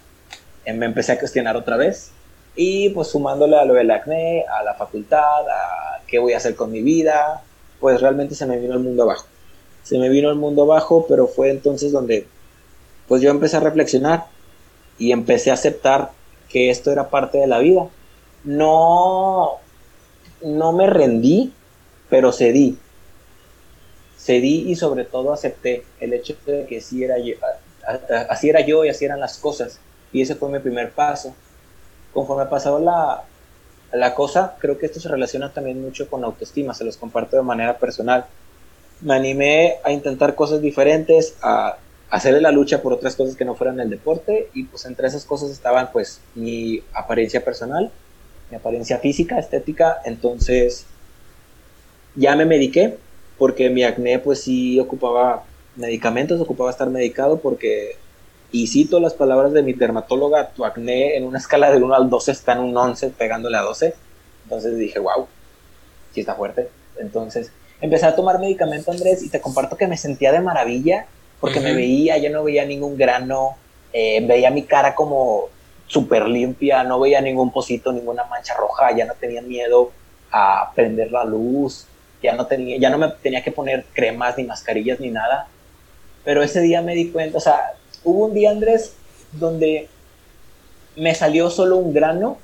D: me empecé a cuestionar otra vez y pues sumándole a lo del acné, a la facultad, a qué voy a hacer con mi vida, pues realmente se me vino el mundo abajo se me vino el mundo abajo, pero fue entonces donde pues yo empecé a reflexionar y empecé a aceptar que esto era parte de la vida. No, no me rendí, pero cedí. Cedí y sobre todo acepté el hecho de que sí era así era yo y así eran las cosas. Y ese fue mi primer paso. Conforme pasado la, la cosa, creo que esto se relaciona también mucho con autoestima, se los comparto de manera personal. Me animé a intentar cosas diferentes, a hacerle la lucha por otras cosas que no fueran el deporte y pues entre esas cosas estaban pues mi apariencia personal, mi apariencia física, estética, entonces ya me mediqué porque mi acné pues sí ocupaba medicamentos, ocupaba estar medicado porque, y cito las palabras de mi dermatóloga, tu acné en una escala de 1 al 12 está en un 11 pegándole a 12, entonces dije, wow, sí está fuerte, entonces empecé a tomar medicamento Andrés y te comparto que me sentía de maravilla porque me veía, yo no veía ningún grano, eh, veía mi cara como súper limpia, no veía ningún pocito, ninguna mancha roja, ya no tenía miedo a prender la luz, ya no tenía, ya no me tenía que poner cremas ni mascarillas ni nada. Pero ese día me di cuenta, o sea, hubo un día, Andrés, donde me salió solo un grano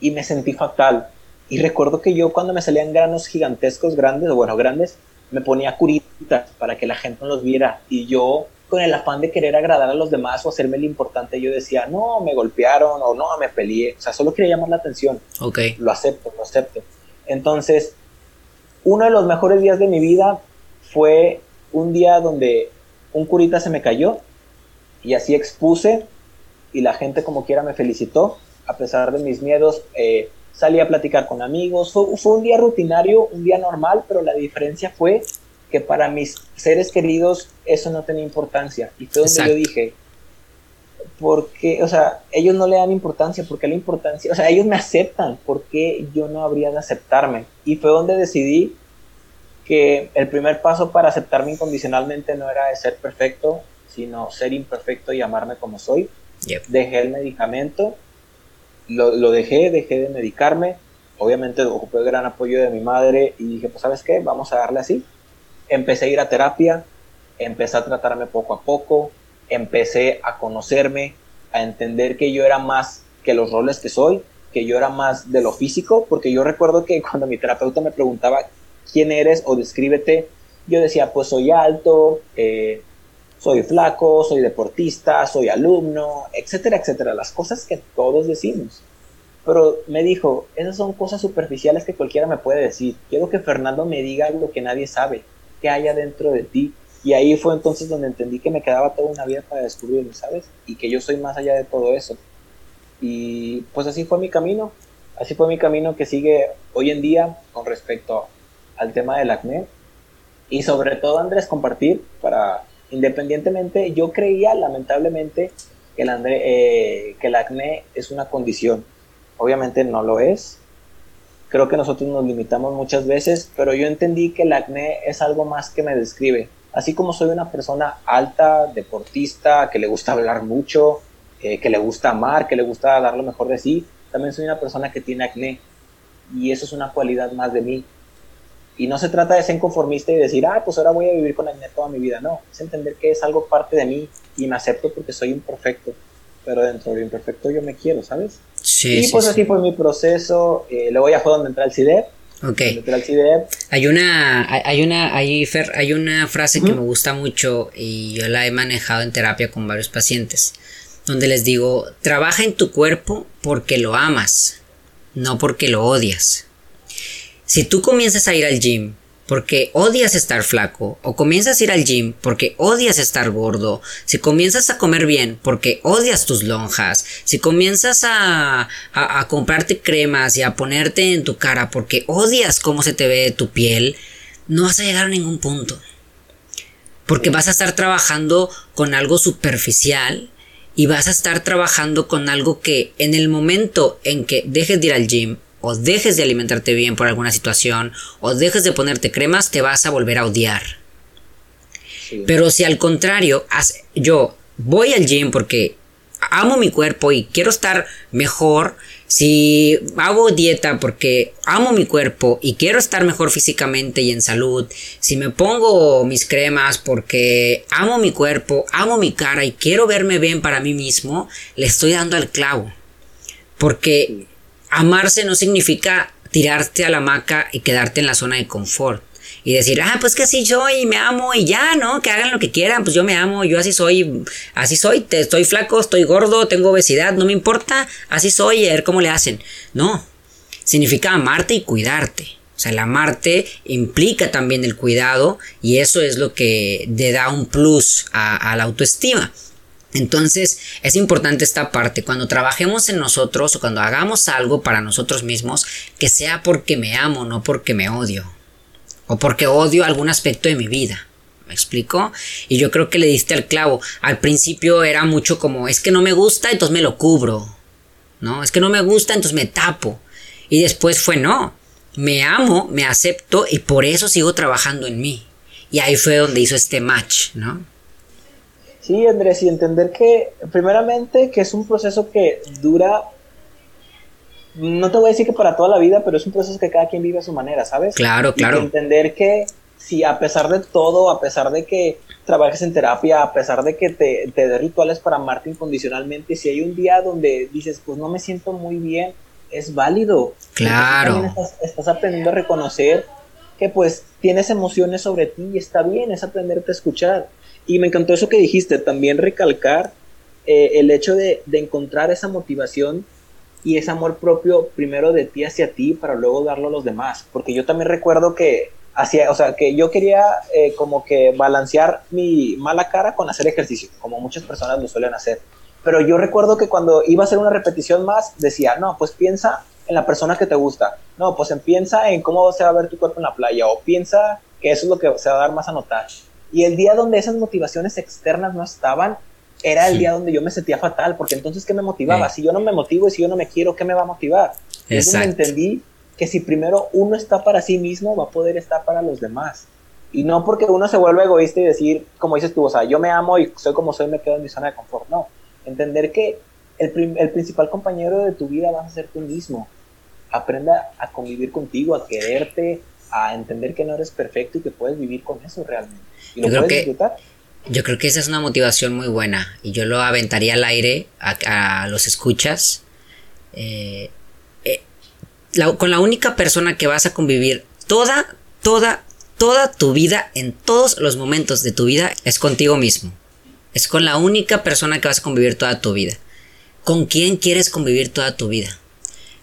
D: y me sentí fatal. Y recuerdo que yo cuando me salían granos gigantescos, grandes, o bueno, grandes, me ponía curitas para que la gente no los viera. Y yo, con el afán de querer agradar a los demás o hacerme lo importante, yo decía, no, me golpearon o no, me peleé. O sea, solo quería llamar la atención.
C: Ok.
D: Lo acepto, lo acepto. Entonces, uno de los mejores días de mi vida fue un día donde un curita se me cayó y así expuse y la gente como quiera me felicitó a pesar de mis miedos. Eh, salí a platicar con amigos, fue, un día rutinario, un día normal, pero la diferencia fue que para mis seres queridos eso no tenía importancia. Y fue donde yo dije, porque, o sea, ellos no le dan importancia, porque la importancia, o sea, ellos me aceptan, porque yo no habría de aceptarme? Y fue donde decidí que el primer paso para aceptarme incondicionalmente no era de ser perfecto, sino ser imperfecto y amarme como soy. Dejé el medicamento lo, dejé, dejé de medicarme. Obviamente ocupé el gran apoyo de mi madre y dije, pues sabes qué, vamos a darle así. Empecé a ir a terapia, empecé a tratarme poco a poco, empecé a conocerme, a entender que yo era más que los roles que soy, que yo era más de lo físico, porque yo recuerdo que cuando mi terapeuta me preguntaba quién eres o descríbete, yo decía, pues soy alto, eh, soy flaco, soy deportista, soy alumno, etcétera, etcétera, las cosas que todos decimos. Pero me dijo, esas son cosas superficiales que cualquiera me puede decir. Quiero que Fernando me diga lo que nadie sabe, que haya dentro de ti. Y ahí fue entonces donde entendí que me quedaba toda una vida para descubrirme, ¿sabes? Y que yo soy más allá de todo eso. Y pues así fue mi camino. Así fue mi camino que sigue hoy en día con respecto al tema del acné. Y sobre todo, Andrés, compartir para Independientemente, yo creía lamentablemente que el, eh, que el acné es una condición. Obviamente no lo es. Creo que nosotros nos limitamos muchas veces, pero yo entendí que el acné es algo más que me describe. Así como soy una persona alta, deportista, que le gusta hablar mucho, eh, que le gusta amar, que le gusta dar lo mejor de sí, también soy una persona que tiene acné. Y eso es una cualidad más de mí. Y no se trata de ser conformista y decir, ah, pues ahora voy a vivir con acné toda mi vida. No, es entender que es algo parte de mí y me acepto porque soy imperfecto. Pero dentro de lo imperfecto yo me quiero, ¿sabes?
C: Sí.
D: Y pues así fue mi proceso. Eh, luego ya fue donde entré al CIDEP.
C: Ok.
D: Al CIDEP.
C: Hay una, hay una, hay, hay una frase que me gusta mucho y yo la he manejado en terapia con varios pacientes, donde les digo, trabaja en tu cuerpo porque lo amas, no porque lo odias. Si tú comienzas a ir al gym porque odias estar flaco, o comienzas a ir al gym porque odias estar gordo, si comienzas a comer bien porque odias tus lonjas, si comienzas a, a, comprarte cremas y a ponerte en tu cara porque odias cómo se te ve tu piel, no vas a llegar a ningún punto. Porque vas a estar trabajando con algo superficial y vas a estar trabajando con algo que en el momento en que dejes de ir al gym o dejes de alimentarte bien por alguna situación, o dejes de ponerte cremas, te vas a volver a odiar. Pero si al contrario, yo voy al gym porque amo mi cuerpo y quiero estar mejor, si hago dieta porque amo mi cuerpo y quiero estar mejor físicamente y en salud, si me pongo mis cremas porque amo mi cuerpo, amo mi cara y quiero verme bien para mí mismo, le estoy dando al clavo. Porque amarse no significa tirarte a la hamaca y quedarte en la zona de confort y decir, ah, pues que así soy y me amo y ya, ¿no? Que hagan lo que quieran, pues yo me amo, yo así soy, así soy, te, estoy flaco, estoy gordo, tengo obesidad, no me importa, así soy, a ver cómo le hacen. No, significa amarte y cuidarte. O sea, el amarte implica también el cuidado y eso es lo que le da un plus a la autoestima. Entonces es importante esta parte, cuando trabajemos en nosotros o cuando hagamos algo para nosotros mismos, que sea porque me amo, no porque me odio o porque odio algún aspecto de mi vida. ¿Me explico? Y yo creo que le diste al clavo. Al principio era mucho como, es que no me gusta, entonces me lo cubro. ¿No? Es que no me gusta, entonces me tapo. Y después fue, no, me amo, me acepto y por eso sigo trabajando en mí. Y ahí fue donde hizo este match, ¿no?
D: Sí, Andrés, y entender que, primeramente, que es un proceso que dura no te voy a decir que para toda la vida, pero es un proceso que cada quien vive a su manera, ¿sabes?
C: Claro, claro.
D: entender que si a pesar de todo, a pesar de que trabajes en terapia, a pesar de que te, te dé rituales para amarte incondicionalmente, si hay un día donde dices, pues no me siento muy bien, es válido.
C: Claro.
D: Estás, estás, aprendiendo a reconocer que pues tienes emociones sobre ti y está bien, es aprenderte a escuchar. Y me encantó eso que dijiste, también recalcar eh, el hecho de, de encontrar esa motivación y ese amor propio primero de ti hacia ti para luego darlo a los demás. Porque yo también recuerdo que hacía, o sea, que yo quería eh, como que balancear mi mala cara con hacer ejercicio, como muchas personas lo suelen hacer. Pero yo recuerdo que cuando iba a hacer una repetición más, decía, no, pues piensa en la persona que te gusta. No, pues piensa en cómo se va a ver tu cuerpo en la playa. O piensa que eso es lo que se va a dar más a notar. Y el día donde esas motivaciones externas no estaban, era el día donde yo me sentía fatal, porque entonces, ¿qué me motivaba? Si yo no me motivo y si yo no me quiero, ¿qué me va a motivar? Entonces me entendí que si primero uno está para sí mismo, va a poder estar para los demás. Y no porque uno se vuelva egoísta y decir, como dices tú, o sea, yo me amo y soy como soy, me quedo en mi zona de confort. No, entender que el, el principal compañero de tu vida vas a ser tú mismo. Aprenda a convivir contigo, a quererte, a entender que no eres perfecto y que puedes vivir con eso realmente. Y lo puedes disfrutar.
C: Yo creo que esa es una motivación muy buena y yo lo aventaría al aire a, los escuchas. Eh, eh, con la única persona que vas a convivir toda, toda, toda tu vida, en todos los momentos de tu vida, es contigo mismo. Es con la única persona que vas a convivir toda tu vida. ¿Con quién quieres convivir toda tu vida?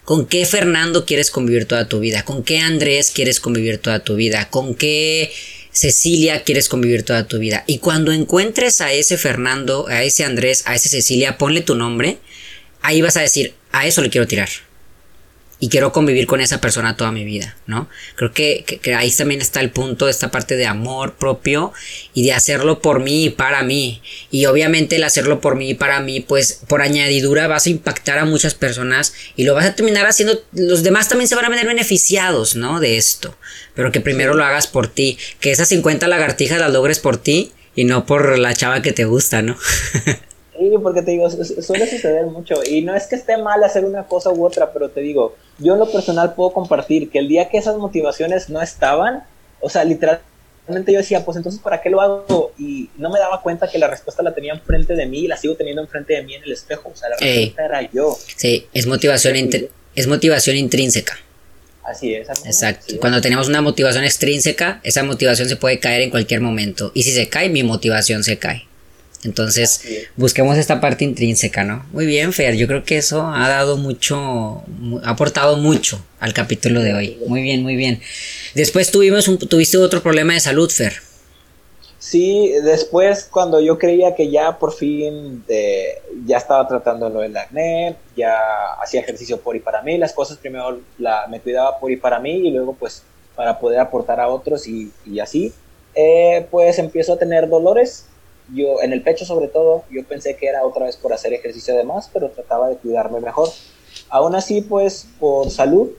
C: ¿Con qué Fernando quieres convivir toda tu vida? ¿Con qué Andrés quieres convivir toda tu vida? ¿Con qué Cecilia quieres convivir toda tu vida. Y cuando encuentres a ese Fernando, a ese Andrés, a ese Cecilia, ponle tu nombre, ahí vas a decir, a eso le quiero tirar y quiero convivir con esa persona toda mi vida, ¿no? Creo que, ahí también está el punto, esta parte de amor propio y de hacerlo por mí y para mí. Y obviamente el hacerlo por mí y para mí, pues por añadidura vas a impactar a muchas personas y lo vas a terminar haciendo, los demás también se van a ver beneficiados, ¿no? De esto. Pero que primero lo hagas por ti, que esas 50 lagartijas las logres por ti y no por la chava que te gusta, ¿no?
D: Sí, porque te digo, suele suceder mucho. Y no es que esté mal hacer una cosa u otra, pero te digo, yo en lo personal puedo compartir que el día que esas motivaciones no estaban, o sea, literalmente yo decía, pues entonces, ¿para qué lo hago? Y no me daba cuenta que la respuesta la tenía enfrente de mí y la sigo teniendo enfrente de mí en el espejo. O sea, la respuesta era yo.
C: Sí, es motivación, es motivación intrínseca.
D: Así es.
C: Exacto. Cuando tenemos una motivación extrínseca, esa motivación se puede caer en cualquier momento. Y si se cae, mi motivación se cae. Entonces, busquemos esta parte intrínseca, ¿no? Muy bien, Fer, yo creo que eso ha dado mucho, ha aportado mucho al capítulo de hoy. Muy bien, muy bien. Después tuvimos un, tuviste otro problema de salud, Fer.
D: Sí, después cuando yo creía que ya por fin ya estaba tratando lo del acné, ya hacía ejercicio por y para mí, las cosas primero la, me cuidaba por y para mí y luego pues para poder aportar a otros y, así, eh, pues empiezo a tener dolores yo en el pecho sobre todo, yo pensé que era otra vez por hacer ejercicio de más, pero trataba de cuidarme mejor. Aún así, pues por salud,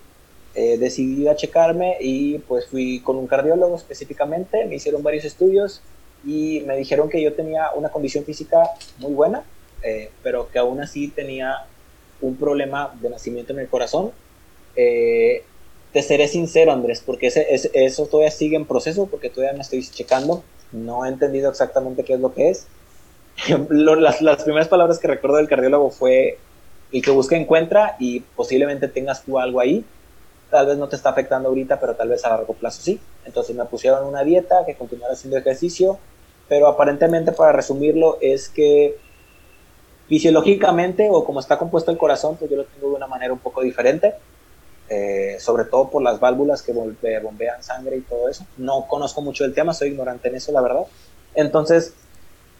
D: eh, decidí a checarme y pues fui con un cardiólogo específicamente, me hicieron varios estudios y me dijeron que yo tenía una condición física muy buena, eh, pero que aún así tenía un problema de nacimiento en el corazón. Eh, te seré sincero, Andrés, porque ese, eso todavía sigue en proceso, porque todavía me estoy checando, no he entendido exactamente qué es lo que es. las, las primeras palabras que recuerdo del cardiólogo fue el que busca encuentra y posiblemente tengas tú algo ahí. Tal vez no te está afectando ahorita, pero tal vez a largo plazo sí. Entonces me pusieron una dieta, que continuara haciendo ejercicio, pero aparentemente para resumirlo es que fisiológicamente o como está compuesto el corazón, pues yo lo tengo de una manera un poco diferente, eh, sobre todo por las válvulas que bombean sangre y todo eso. No conozco mucho del tema, soy ignorante en eso, la verdad. Entonces,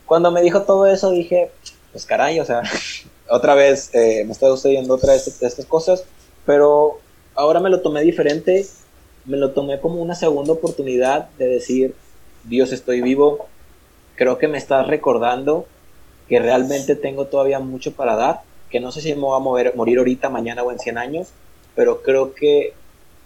D: cuando me dijo todo eso, dije, pues caray, o sea, otra vez eh, me está sucediendo otra vez estas cosas, pero ahora me lo tomé diferente, me lo tomé como una segunda oportunidad de decir, Dios estoy vivo, creo que me estás recordando que realmente tengo todavía mucho para dar, que no sé si me voy a mover, morir ahorita, mañana o en 100 años, pero creo que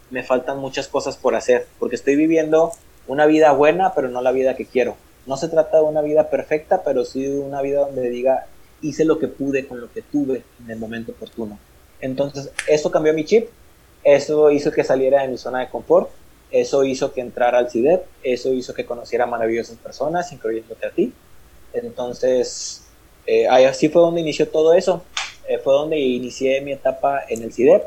D: me faltan muchas cosas por hacer, porque estoy viviendo una vida buena, pero no la vida que quiero. No se trata de una vida perfecta, pero sí de una vida donde diga, hice lo que pude con lo que tuve en el momento oportuno. Entonces, eso cambió mi chip, eso hizo que saliera de mi zona de confort, eso hizo que entrara al CIDEP, eso hizo que conociera maravillosas personas, incluyéndote a ti. Entonces, eh, así fue donde inició todo eso. Eh, fue donde inicié mi etapa en el CIDEP.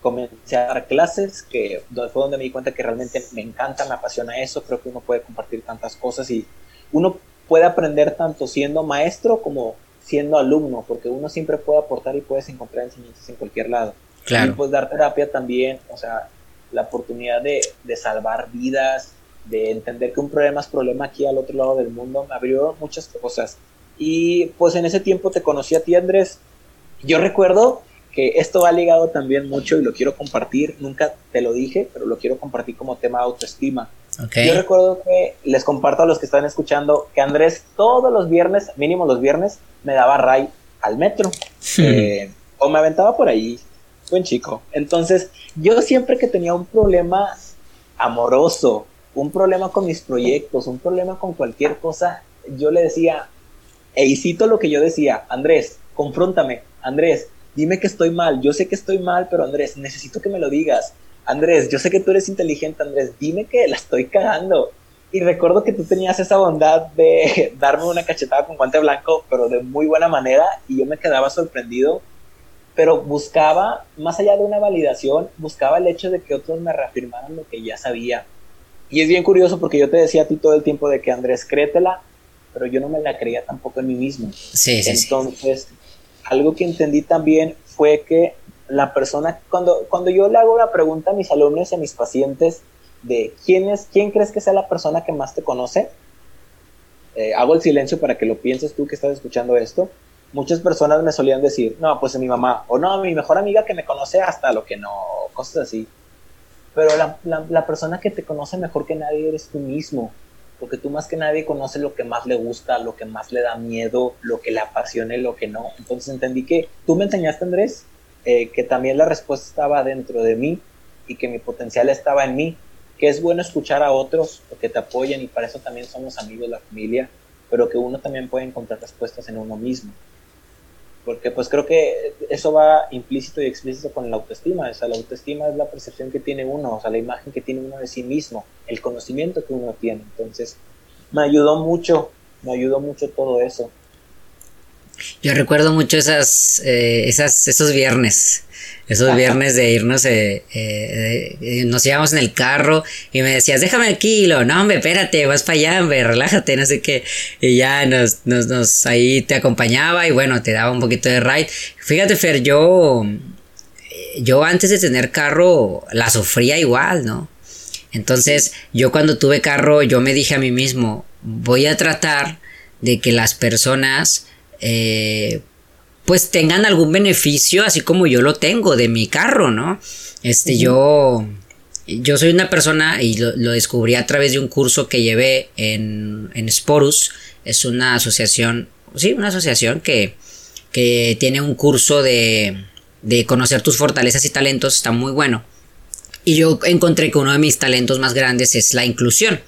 D: Comencé a dar clases, que fue donde me di cuenta que realmente me encanta, me apasiona eso. Creo que uno puede compartir tantas cosas y uno puede aprender tanto siendo maestro como siendo alumno, porque uno siempre puede aportar y puedes encontrar enseñanzas en cualquier lado.
C: Claro.
D: Y pues dar terapia también, o sea, la oportunidad de, de salvar vidas, de entender que un problema es problema aquí al otro lado del mundo, me abrió muchas cosas. Y pues en ese tiempo te conocí a ti, Andrés. Yo recuerdo que esto va ligado también mucho y lo quiero compartir, nunca te lo dije, pero lo quiero compartir como tema de autoestima. Yo recuerdo que les comparto a los que están escuchando que Andrés todos los viernes, mínimo los viernes, me daba ray al metro. Eh, o me aventaba por ahí. Buen chico. Entonces, yo siempre que tenía un problema amoroso, un problema con mis proyectos, un problema con cualquier cosa, yo le decía, e cito lo que yo decía, Andrés, confróntame, Andrés, dime que estoy mal, yo sé que estoy mal, pero Andrés, necesito que me lo digas. Andrés, yo sé que tú eres inteligente, Andrés, dime que la estoy cagando. Y recuerdo que tú tenías esa bondad de darme una cachetada con guante blanco, pero de muy buena manera, y yo me quedaba sorprendido, pero buscaba, más allá de una validación, buscaba el hecho de que otros me reafirmaran lo que ya sabía. Y es bien curioso porque yo te decía a ti todo el tiempo de que Andrés, créetela, pero yo no me la creía tampoco en mí mismo.
C: Sí, sí,
D: Entonces, algo que entendí también fue que la persona, cuando, cuando yo le hago la pregunta a mis alumnos y a mis pacientes de quién es, quién crees que sea la persona que más te conoce, eh, hago el silencio para que lo pienses tú que estás escuchando esto. Muchas personas me solían decir, no, pues es mi mamá, o no, mi mejor amiga que me conoce hasta lo que no, cosas así. Pero la, la persona que te conoce mejor que nadie eres tú mismo, porque tú más que nadie conoces lo que más le gusta, lo que más le da miedo, lo que le apasiona y lo que no. Entonces entendí que tú me enseñaste, Andrés, eh, que también la respuesta estaba dentro de mí y que mi potencial estaba en mí, que es bueno escuchar a otros porque te apoyan y para eso también somos amigos, la familia, pero que uno también puede encontrar respuestas en uno mismo. Porque pues creo que eso va implícito y explícito con la autoestima, o sea, la autoestima es la percepción que tiene uno, o sea, la imagen que tiene uno de sí mismo, el conocimiento que uno tiene. Entonces, me ayudó mucho, me ayudó mucho todo eso.
C: Yo recuerdo mucho esas, eh, esas, esos viernes. Esos viernes de irnos, eh, eh, nos íbamos en el carro y me decías, déjame aquí, lo, no, hombre, espérate, vas para allá, hombre, relájate, no sé qué. Y ya nos, nos, nos, ahí te acompañaba y bueno, te daba un poquito de ride. Fíjate, Fer, yo, yo antes de tener carro la sufría igual, ¿no? Entonces, yo cuando tuve carro, yo me dije a mí mismo, voy a tratar de que las personas eh, pues tengan algún beneficio así como yo lo tengo de mi carro, ¿no? Este, yo, yo soy una persona y lo, descubrí a través de un curso que llevé en, en Sporus, es una asociación, sí, una asociación que, que tiene un curso de, de conocer tus fortalezas y talentos, está muy bueno. Y yo encontré que uno de mis talentos más grandes es la inclusión.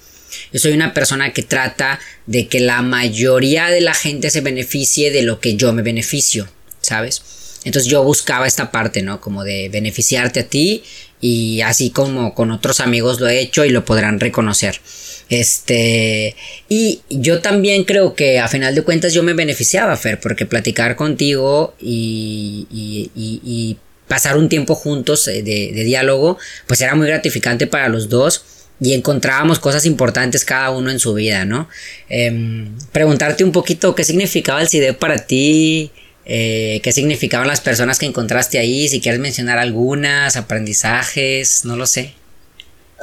C: Yo soy una persona que trata de que la mayoría de la gente se beneficie de lo que yo me beneficio, ¿sabes? Entonces yo buscaba esta parte, ¿no? Como de beneficiarte a ti y así como con otros amigos lo he hecho y lo podrán reconocer. Este, y yo también creo que a final de cuentas yo me beneficiaba, Fer, porque platicar contigo y, y, y, pasar un tiempo juntos de, de, diálogo, pues era muy gratificante para los dos y encontrábamos cosas importantes cada uno en su vida, ¿no? Em, preguntarte un poquito qué significaba el CIDE para ti, eh, qué significaban las personas que encontraste ahí, si quieres mencionar algunas, aprendizajes, no lo sé.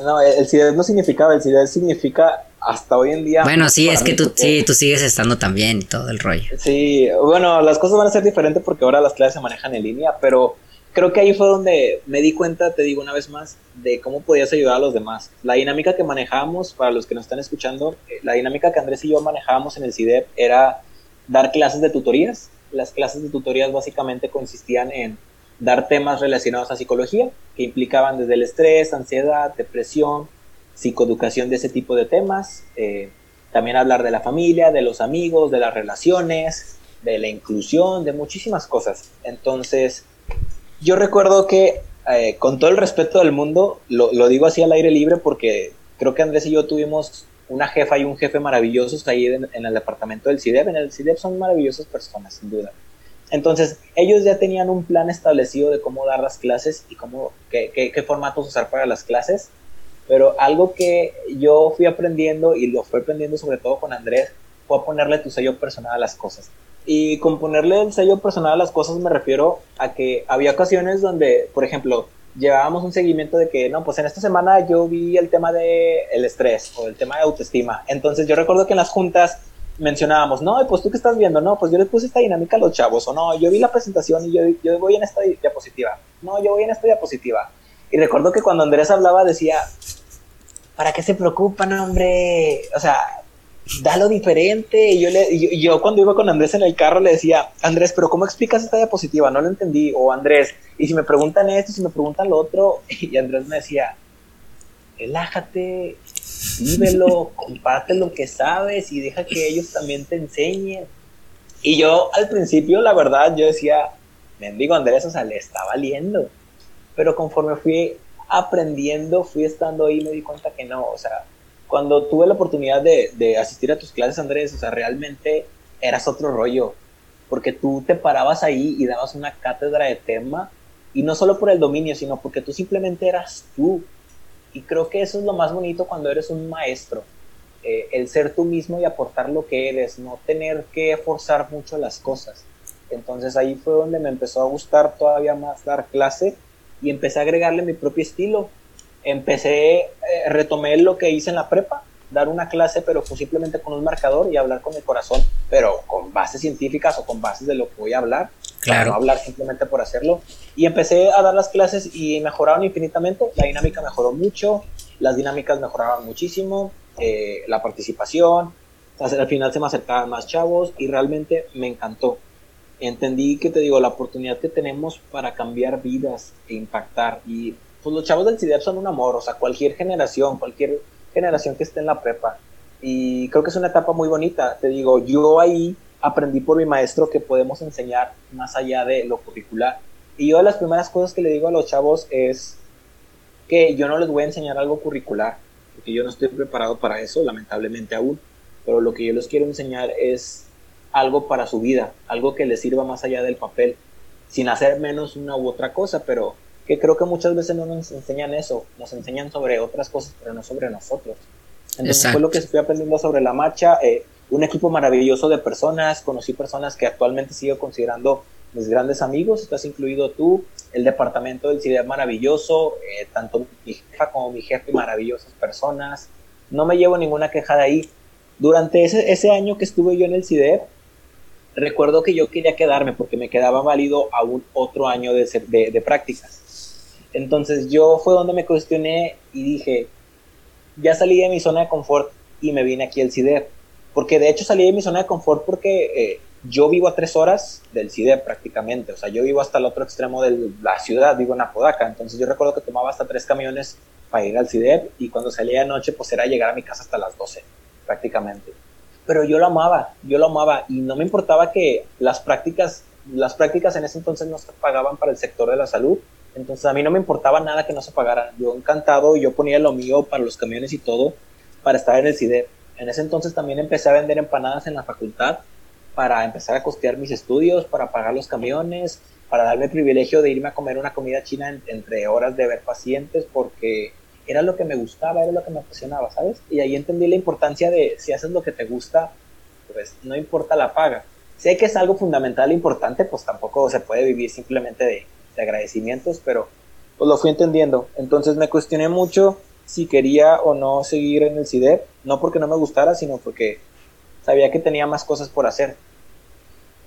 D: No, el CIDED no significaba, el CIDED significa hasta hoy en día.
C: Bueno, sí, es que tú, sí, tú sigues estando también y todo el rollo.
D: Sí, bueno, las cosas van a ser diferentes porque ahora las clases se manejan en línea, pero creo que ahí fue donde me di cuenta, te digo una vez más, de cómo podías ayudar a los demás. La dinámica que manejábamos, para los que nos están escuchando, eh, la dinámica que Andrés y yo manejábamos en el CIDEP era dar clases de tutorías. Las clases de tutorías básicamente consistían en dar temas relacionados a psicología, que implicaban desde el estrés, ansiedad, depresión, psicoeducación de ese tipo de temas, eh, también hablar de la familia, de los amigos, de las relaciones, de la inclusión, de muchísimas cosas. Entonces, yo recuerdo que eh, con todo el respeto del mundo, lo, digo así al aire libre porque creo que Andrés y yo tuvimos una jefa y un jefe maravillosos ahí en, en el departamento del CIDEP. En el CIDEP son maravillosas personas, sin duda. Entonces, ellos ya tenían un plan establecido de cómo dar las clases y cómo, qué, formatos usar para las clases. Pero algo que yo fui aprendiendo y lo fui aprendiendo sobre todo con Andrés fue ponerle tu sello personal a las cosas. Y con ponerle el sello personal a las cosas me refiero a que había ocasiones donde, por ejemplo, llevábamos un seguimiento de que, no, pues en esta semana yo vi el tema de el estrés o el tema de autoestima. Entonces yo recuerdo que en las juntas mencionábamos, no, pues tú que estás viendo, no, pues yo les puse esta dinámica a los chavos, o no, yo vi la presentación y yo, yo voy en esta diapositiva, no, yo voy en esta diapositiva. Y recuerdo que cuando Andrés hablaba decía, ¿para qué se preocupan, hombre? O sea, da lo diferente. Y yo, le, yo, cuando iba con Andrés en el carro le decía, Andrés, pero ¿cómo explicas esta diapositiva? No lo entendí. O Andrés, y si me preguntan esto, si me preguntan lo otro, y Andrés me decía, relájate, vívelo, comparte lo que sabes y deja que ellos también te enseñen. Y yo al principio, la verdad, yo decía, mendigo Andrés, o sea, le está valiendo. Pero conforme fui aprendiendo, fui estando ahí, me di cuenta que no, o sea, cuando tuve la oportunidad de, de asistir a tus clases, Andrés, o sea, realmente eras otro rollo, porque tú te parabas ahí y dabas una cátedra de tema, y no solo por el dominio, sino porque tú simplemente eras tú, y creo que eso es lo más bonito cuando eres un maestro, eh, el ser tú mismo y aportar lo que eres, no tener que forzar mucho las cosas. Entonces ahí fue donde me empezó a gustar todavía más dar clase y empecé a agregarle mi propio estilo. Empecé, eh, retomé lo que hice en la prepa, dar una clase, pero fue simplemente con un marcador y hablar con el corazón, pero con bases científicas o con bases de lo que voy a hablar. Claro. no hablar simplemente por hacerlo. Y empecé a dar las clases y mejoraron infinitamente. La dinámica mejoró mucho, las dinámicas mejoraron muchísimo, eh, la participación. Al final se me acercaban más chavos y realmente me encantó. Entendí que te digo, la oportunidad que tenemos para cambiar vidas e impactar. Y pues los chavos del CIDEP son un amor, o sea, cualquier generación, cualquier generación que esté en la prepa. Y creo que es una etapa muy bonita. Te digo, yo ahí aprendí por mi maestro que podemos enseñar más allá de lo curricular. Y yo de las primeras cosas que le digo a los chavos es que yo no les voy a enseñar algo curricular, porque yo no estoy preparado para eso, lamentablemente aún, pero lo que yo les quiero enseñar es algo para su vida, algo que les sirva más allá del papel, sin hacer menos una u otra cosa, pero que creo que muchas veces no nos enseñan eso, nos enseñan sobre otras cosas, pero no sobre nosotros. Entonces fue lo que estoy aprendiendo sobre la marcha. Eh, un equipo maravilloso de personas, conocí personas que actualmente sigo considerando mis grandes amigos, estás incluido tú, el departamento del CIDEP maravilloso, eh, tanto mi jefa como mi jefe maravillosas personas, no me llevo ninguna queja de ahí. Durante ese, ese año que estuve yo en el CIDEP, recuerdo que yo quería quedarme porque me quedaba válido aún otro año de, de, de prácticas. Entonces yo fue donde me cuestioné y dije, ya salí de mi zona de confort y me vine aquí al CIDEP porque de hecho salí de mi zona de confort porque eh, yo vivo a tres horas del CIDE prácticamente, o sea, yo vivo hasta el otro extremo de la ciudad, vivo en Apodaca, entonces yo recuerdo que tomaba hasta tres camiones para ir al CIDEP y cuando salía de noche pues era llegar a mi casa hasta las 12 prácticamente. Pero yo lo amaba, yo lo amaba. Y no me importaba que las prácticas, las prácticas en ese entonces no se pagaban para el sector de la salud, entonces a mí no me importaba nada que no se pagaran. Yo encantado, yo ponía lo mío para los camiones y todo para estar en el CIDEP. En ese entonces también empecé a vender empanadas en la facultad para empezar a costear mis estudios, para pagar los camiones, para darme el privilegio de irme a comer una comida china entre horas de ver pacientes, porque era lo que me gustaba, era lo que me apasionaba, ¿sabes? Y ahí entendí la importancia de si haces lo que te gusta, pues no importa la paga. Sé que es algo fundamental e importante, pues tampoco se puede vivir simplemente de, de agradecimientos, pero pues lo fui entendiendo. Entonces me cuestioné mucho si quería o no seguir en el CIDEP, no porque no me gustara, sino porque sabía que tenía más cosas por hacer.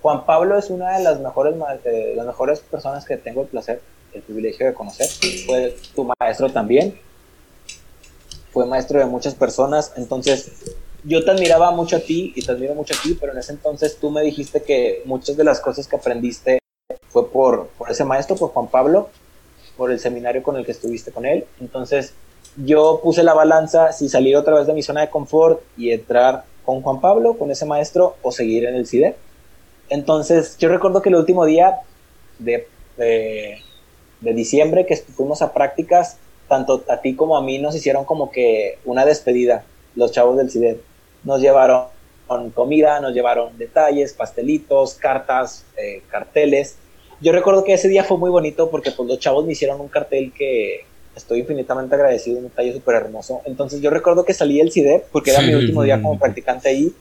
D: Juan Pablo es una de las mejores, de las mejores personas que tengo el placer, el privilegio de conocer. Fue tu maestro también. Fue maestro de muchas personas. Entonces, yo te admiraba mucho a ti y te admiro mucho a ti, pero en ese entonces tú me dijiste que muchas de las cosas que aprendiste fue por, por ese maestro, por Juan Pablo, por el seminario con el que estuviste con él. Entonces, yo puse la balanza si salir otra vez de mi zona de confort y entrar con Juan Pablo, con ese maestro, o seguir en el CIDE. Entonces, yo recuerdo que el último día de, de, de, diciembre que fuimos a prácticas, tanto a ti como a mí nos hicieron como que una despedida, los chavos del CIDE. Nos llevaron comida, nos llevaron detalles, pastelitos, cartas, eh, carteles. Yo recuerdo que ese día fue muy bonito porque pues los chavos me hicieron un cartel que, estoy infinitamente agradecido, un detalle súper hermoso. Entonces yo recuerdo que salí del CIDEP, porque era mi último día como practicante ahí,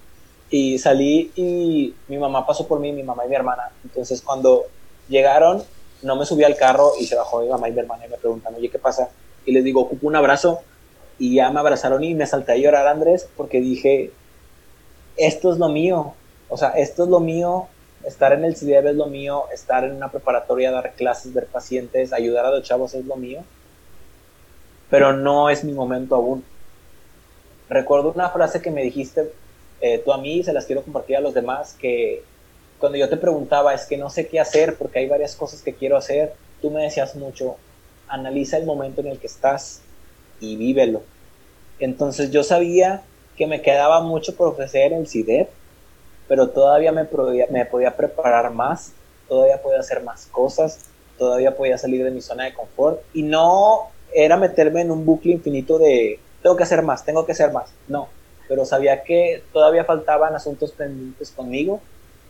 D: y salí y mi mamá pasó por mí, mi mamá y mi hermana. Entonces cuando llegaron, no me subí al carro y se bajó mi mamá y mi hermana y me preguntan, oye, ¿qué pasa? Y les digo, ocupo un abrazo. Y ya me abrazaron y me salté a llorar, Andrés, porque dije, esto es lo mío. O sea, esto es lo mío, estar en el CIDEP es lo mío, estar en una preparatoria, dar clases, ver pacientes, ayudar a los chavos es lo mío pero no es mi momento aún. Recuerdo una frase que me dijiste eh, tú a mí y se las quiero compartir a los demás, que cuando yo te preguntaba es que no sé qué hacer porque hay varias cosas que quiero hacer, tú me decías mucho, analiza el momento en el que estás y vívelo. Entonces yo sabía que me quedaba mucho por ofrecer en el CIDEP, pero todavía me podía, me podía preparar más, todavía podía hacer más cosas, todavía podía salir de mi zona de confort y no era meterme en un bucle infinito de tengo que hacer más, tengo que hacer más. No, pero sabía que todavía faltaban asuntos pendientes conmigo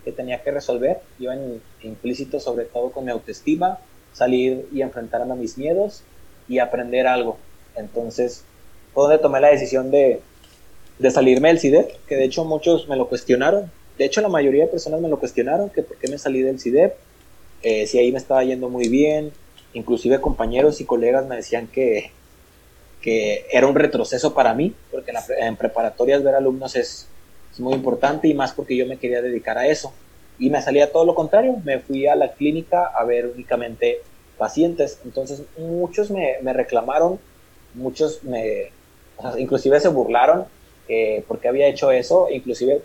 D: que tenía que resolver. Yo en, implícito sobre todo con mi autoestima, salir y enfrentarme a mis miedos y aprender algo. Entonces fue donde tomé la decisión de, de salirme del CIDEP, que de hecho muchos me lo cuestionaron. De hecho la mayoría de personas me lo cuestionaron, que por qué me salí del CIDEP, eh, si ahí me estaba yendo muy bien, inclusive compañeros y colegas me decían que, que era un retroceso para mí, porque en, preparatorias ver alumnos es, es, muy importante y más porque yo me quería dedicar a eso. Y me salía todo lo contrario, me fui a la clínica a ver únicamente pacientes. Entonces muchos me, me reclamaron, muchos me, o sea, inclusive se burlaron porque había hecho eso, inclusive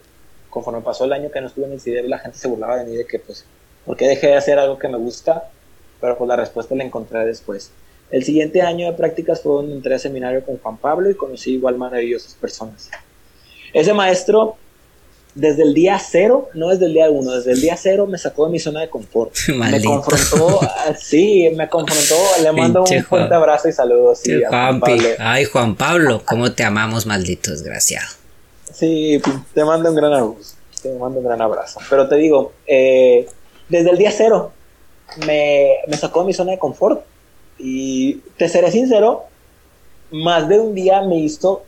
D: conforme pasó el año que no estuve en el CIDEB, la gente se burlaba de mí de que pues, ¿por qué dejé de hacer algo que me gusta? pero pues la respuesta la encontré después. El siguiente año de prácticas fue donde entré a seminario con Juan Pablo y conocí igual maravillosas personas. Ese maestro, desde el día cero, no desde el día uno, desde el día cero me sacó de mi zona de confort. Me confrontó, sí, me confrontó. Le mando un fuerte abrazo y saludos. Sí,
C: Juan Pablo. Ay, Juan Pablo, cómo te amamos, maldito desgraciado.
D: Sí, te mando un gran abrazo. Te mando un gran abrazo. Pero te digo, eh, desde el día cero, me, sacó de mi zona de confort. Y te seré sincero, más de un día me hizo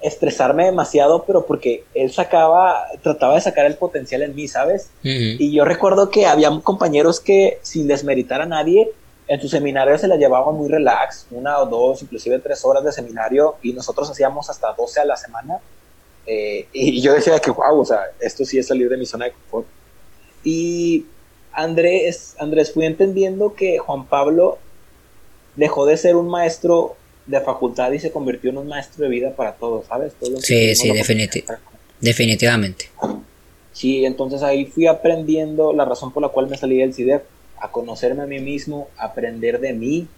D: estresarme demasiado, pero porque él sacaba, trataba de sacar el potencial en mí, ¿sabes? Y yo recuerdo que había compañeros que, sin desmeritar a nadie, en su seminario se la llevaban muy relax, una o dos, inclusive tres horas de seminario, y nosotros hacíamos hasta 12 a la semana. Eh, y yo decía que, wow, o sea, esto sí es salir de mi zona de confort. Y Andrés, Andrés, fui entendiendo que Juan Pablo dejó de ser un maestro de facultad y se convirtió en un maestro de vida para todos, ¿sabes?
C: sí, sí, definitivamente.
D: Sí, entonces ahí fui aprendiendo la razón por la cual me salí del CIDEP, a conocerme a mí mismo, a aprender de mí,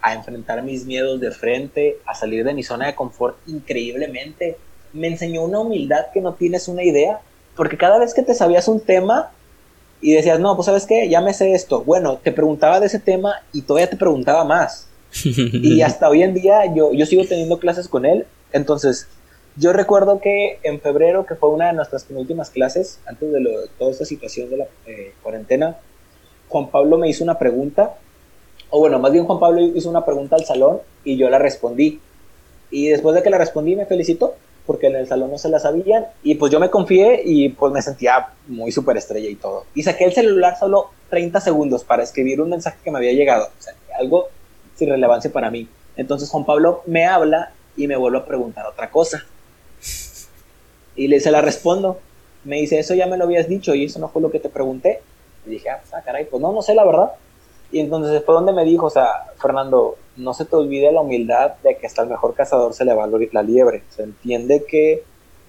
D: a enfrentar mis miedos de frente, a salir de mi zona de confort increíblemente. Me enseñó una humildad que no tienes una idea, porque cada vez que te sabías un tema y decías, no, pues sabes qué, ya me sé esto, bueno, te preguntaba de ese tema y todavía te preguntaba más. y hasta hoy en día yo, yo sigo teniendo clases con él, entonces yo recuerdo que en febrero, que fue una de nuestras penúltimas clases, antes de, toda esta situación de la eh, cuarentena, Juan Pablo me hizo una pregunta, o bueno, más bien Juan Pablo hizo una pregunta al salón y yo la respondí. Y después de que la respondí me felicitó, porque en el salón no se la sabían, y pues yo me confié y pues me sentía muy súper estrella y todo. Y saqué el celular solo 30 segundos para escribir un mensaje que me había llegado, o sea, algo sin relevancia para mí. Entonces Juan Pablo me habla y me vuelve a preguntar otra cosa. Y le se la respondo. Me dice, eso ya me lo habías dicho y eso no fue lo que te pregunté. Y dije, ah, pues, ah, caray, pues no, no sé la verdad. Y entonces fue donde me dijo, o sea, Fernando, no se te olvide la humildad de que hasta el mejor cazador se le va la liebre. Se entiende que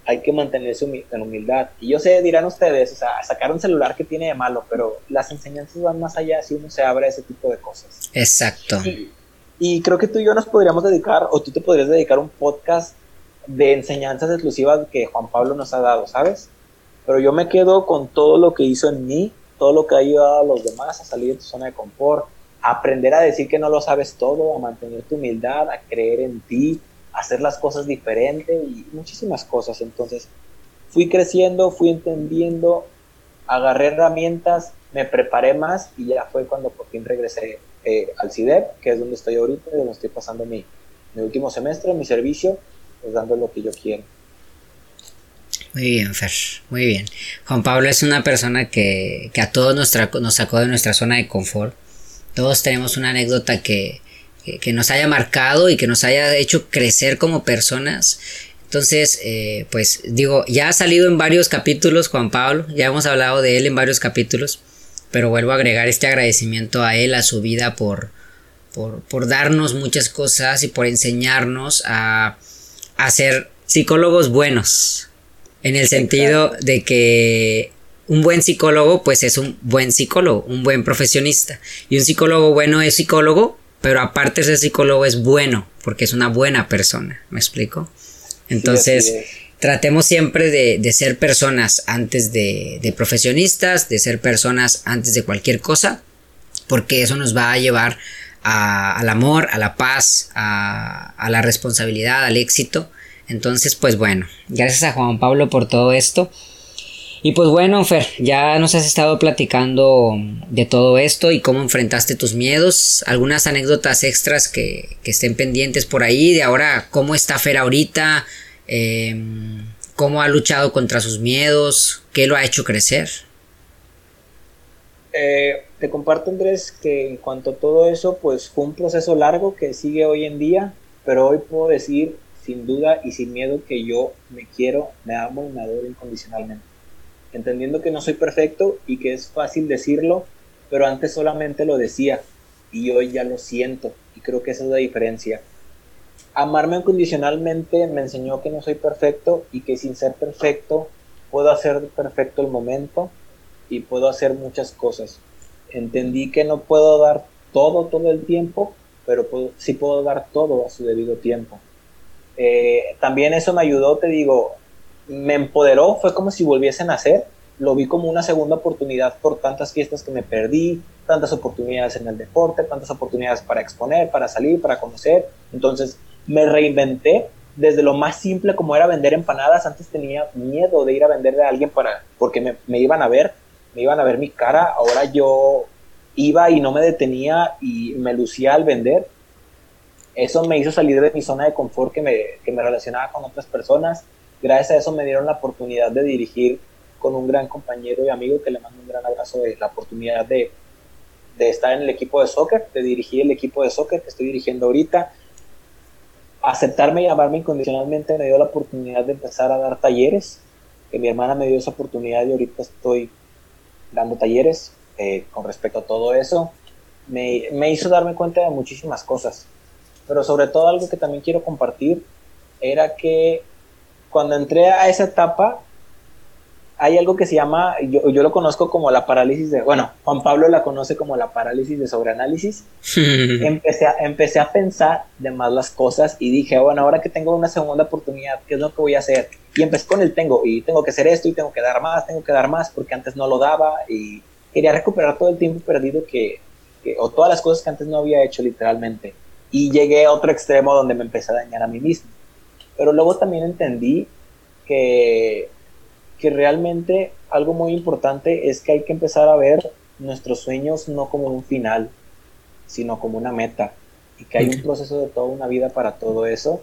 D: hay que mantenerse en humildad. Y yo sé, dirán ustedes, o sea, sacar un celular que tiene de malo, pero las enseñanzas van más allá si uno se abre a ese tipo de cosas.
C: Exacto.
D: Y, y creo que tú y yo nos podríamos dedicar, o tú te podrías dedicar un podcast de enseñanzas exclusivas que Juan Pablo nos ha dado, ¿sabes? Pero yo me quedo con todo lo que hizo en mí, todo lo que ha ayudado a los demás a salir de tu zona de confort, a aprender a decir que no lo sabes todo, a mantener tu humildad, a creer en ti, a hacer las cosas diferentes y muchísimas cosas. Entonces, fui creciendo, fui entendiendo, agarré herramientas, me preparé más y ya fue cuando por fin regresé eh, al CIDEP, que es donde estoy ahorita, donde estoy pasando mi, mi último semestre, mi servicio pues, dando lo que yo quiero.
C: Muy bien, Fer, muy bien. Juan Pablo es una persona que, a todos nos, nos sacó de nuestra zona de confort. Todos tenemos una anécdota que, que, nos haya marcado y que nos haya hecho crecer como personas. Entonces, eh, pues digo, ya ha salido en varios capítulos Juan Pablo, ya hemos hablado de él en varios capítulos, pero vuelvo a agregar este agradecimiento a él, a su vida, por, por, por darnos muchas cosas y por enseñarnos a, a ser psicólogos buenos. En el sentido de que un buen psicólogo, pues es un buen psicólogo, un buen profesionista. Y un psicólogo bueno es psicólogo, pero aparte ese psicólogo es bueno, porque es una buena persona. ¿Me explico? Entonces, tratemos siempre de, ser personas antes de, de, profesionistas, de ser personas antes de cualquier cosa, porque eso nos va a llevar al amor, a la paz, a, la responsabilidad, al éxito. Entonces, pues bueno, gracias a Juan Pablo por todo esto. Y pues bueno, Fer, ya nos has estado platicando de todo esto y cómo enfrentaste tus miedos, algunas anécdotas extras que, estén pendientes por ahí, de ahora cómo está Fer ahorita, em, cómo ha luchado contra sus miedos, qué lo ha hecho crecer.
D: Eh, te comparto, Andrés, que en cuanto a todo eso, pues fue un proceso largo que sigue hoy en día, pero hoy puedo decir sin duda y sin miedo que yo me quiero, me amo y me adoro incondicionalmente. Entendiendo que no soy perfecto y que es fácil decirlo, pero antes solamente lo decía y hoy ya lo siento y creo que esa es la diferencia. Amarme incondicionalmente me enseñó que no soy perfecto y que sin ser perfecto puedo hacer perfecto el momento y puedo hacer muchas cosas entendí que no puedo dar todo todo el tiempo, pero sí puedo dar todo a su debido tiempo. Eh, también eso me ayudó, te digo, me empoderó, fue como si volviese a nacer, lo vi como una segunda oportunidad por tantas fiestas que me perdí, tantas oportunidades en el deporte, tantas oportunidades para exponer, para salir, para conocer. Entonces me reinventé desde lo más simple como era vender empanadas. Antes tenía miedo de ir a venderle a alguien para, porque me, me iban a ver me iban a ver mi cara, ahora yo iba y no me detenía y me lucía al vender. Eso me hizo salir de mi zona de confort que me, que me relacionaba con otras personas. Gracias a eso me dieron la oportunidad de dirigir con un gran compañero y amigo que le mando un gran abrazo de la oportunidad de, de estar en el equipo de soccer, de dirigir el equipo de soccer que estoy dirigiendo ahorita. Aceptarme y amarme incondicionalmente me dio la oportunidad de empezar a dar talleres, que mi hermana me dio esa oportunidad y ahorita estoy dando talleres eh, con respecto a todo eso, me, me, hizo darme cuenta de muchísimas cosas. Pero sobre todo algo que también quiero compartir era que cuando entré a esa etapa, hay algo que se llama, yo, yo, lo conozco como la parálisis de, bueno, Juan Pablo la conoce como la parálisis de sobreanálisis. empecé, a, empecé a pensar de más las cosas y dije, bueno, ahora que tengo una segunda oportunidad, ¿qué es lo que voy a hacer? Y empecé con el tengo, y tengo que hacer esto, y tengo que dar más, tengo que dar más, porque antes no lo daba, y quería recuperar todo el tiempo perdido que, que o todas las cosas que antes no había hecho literalmente. Y llegué a otro extremo donde me empecé a dañar a mí mismo. Pero luego también entendí que que realmente algo muy importante es que hay que empezar a ver nuestros sueños no como un final, sino como una meta, y que hay un proceso de toda una vida para todo eso.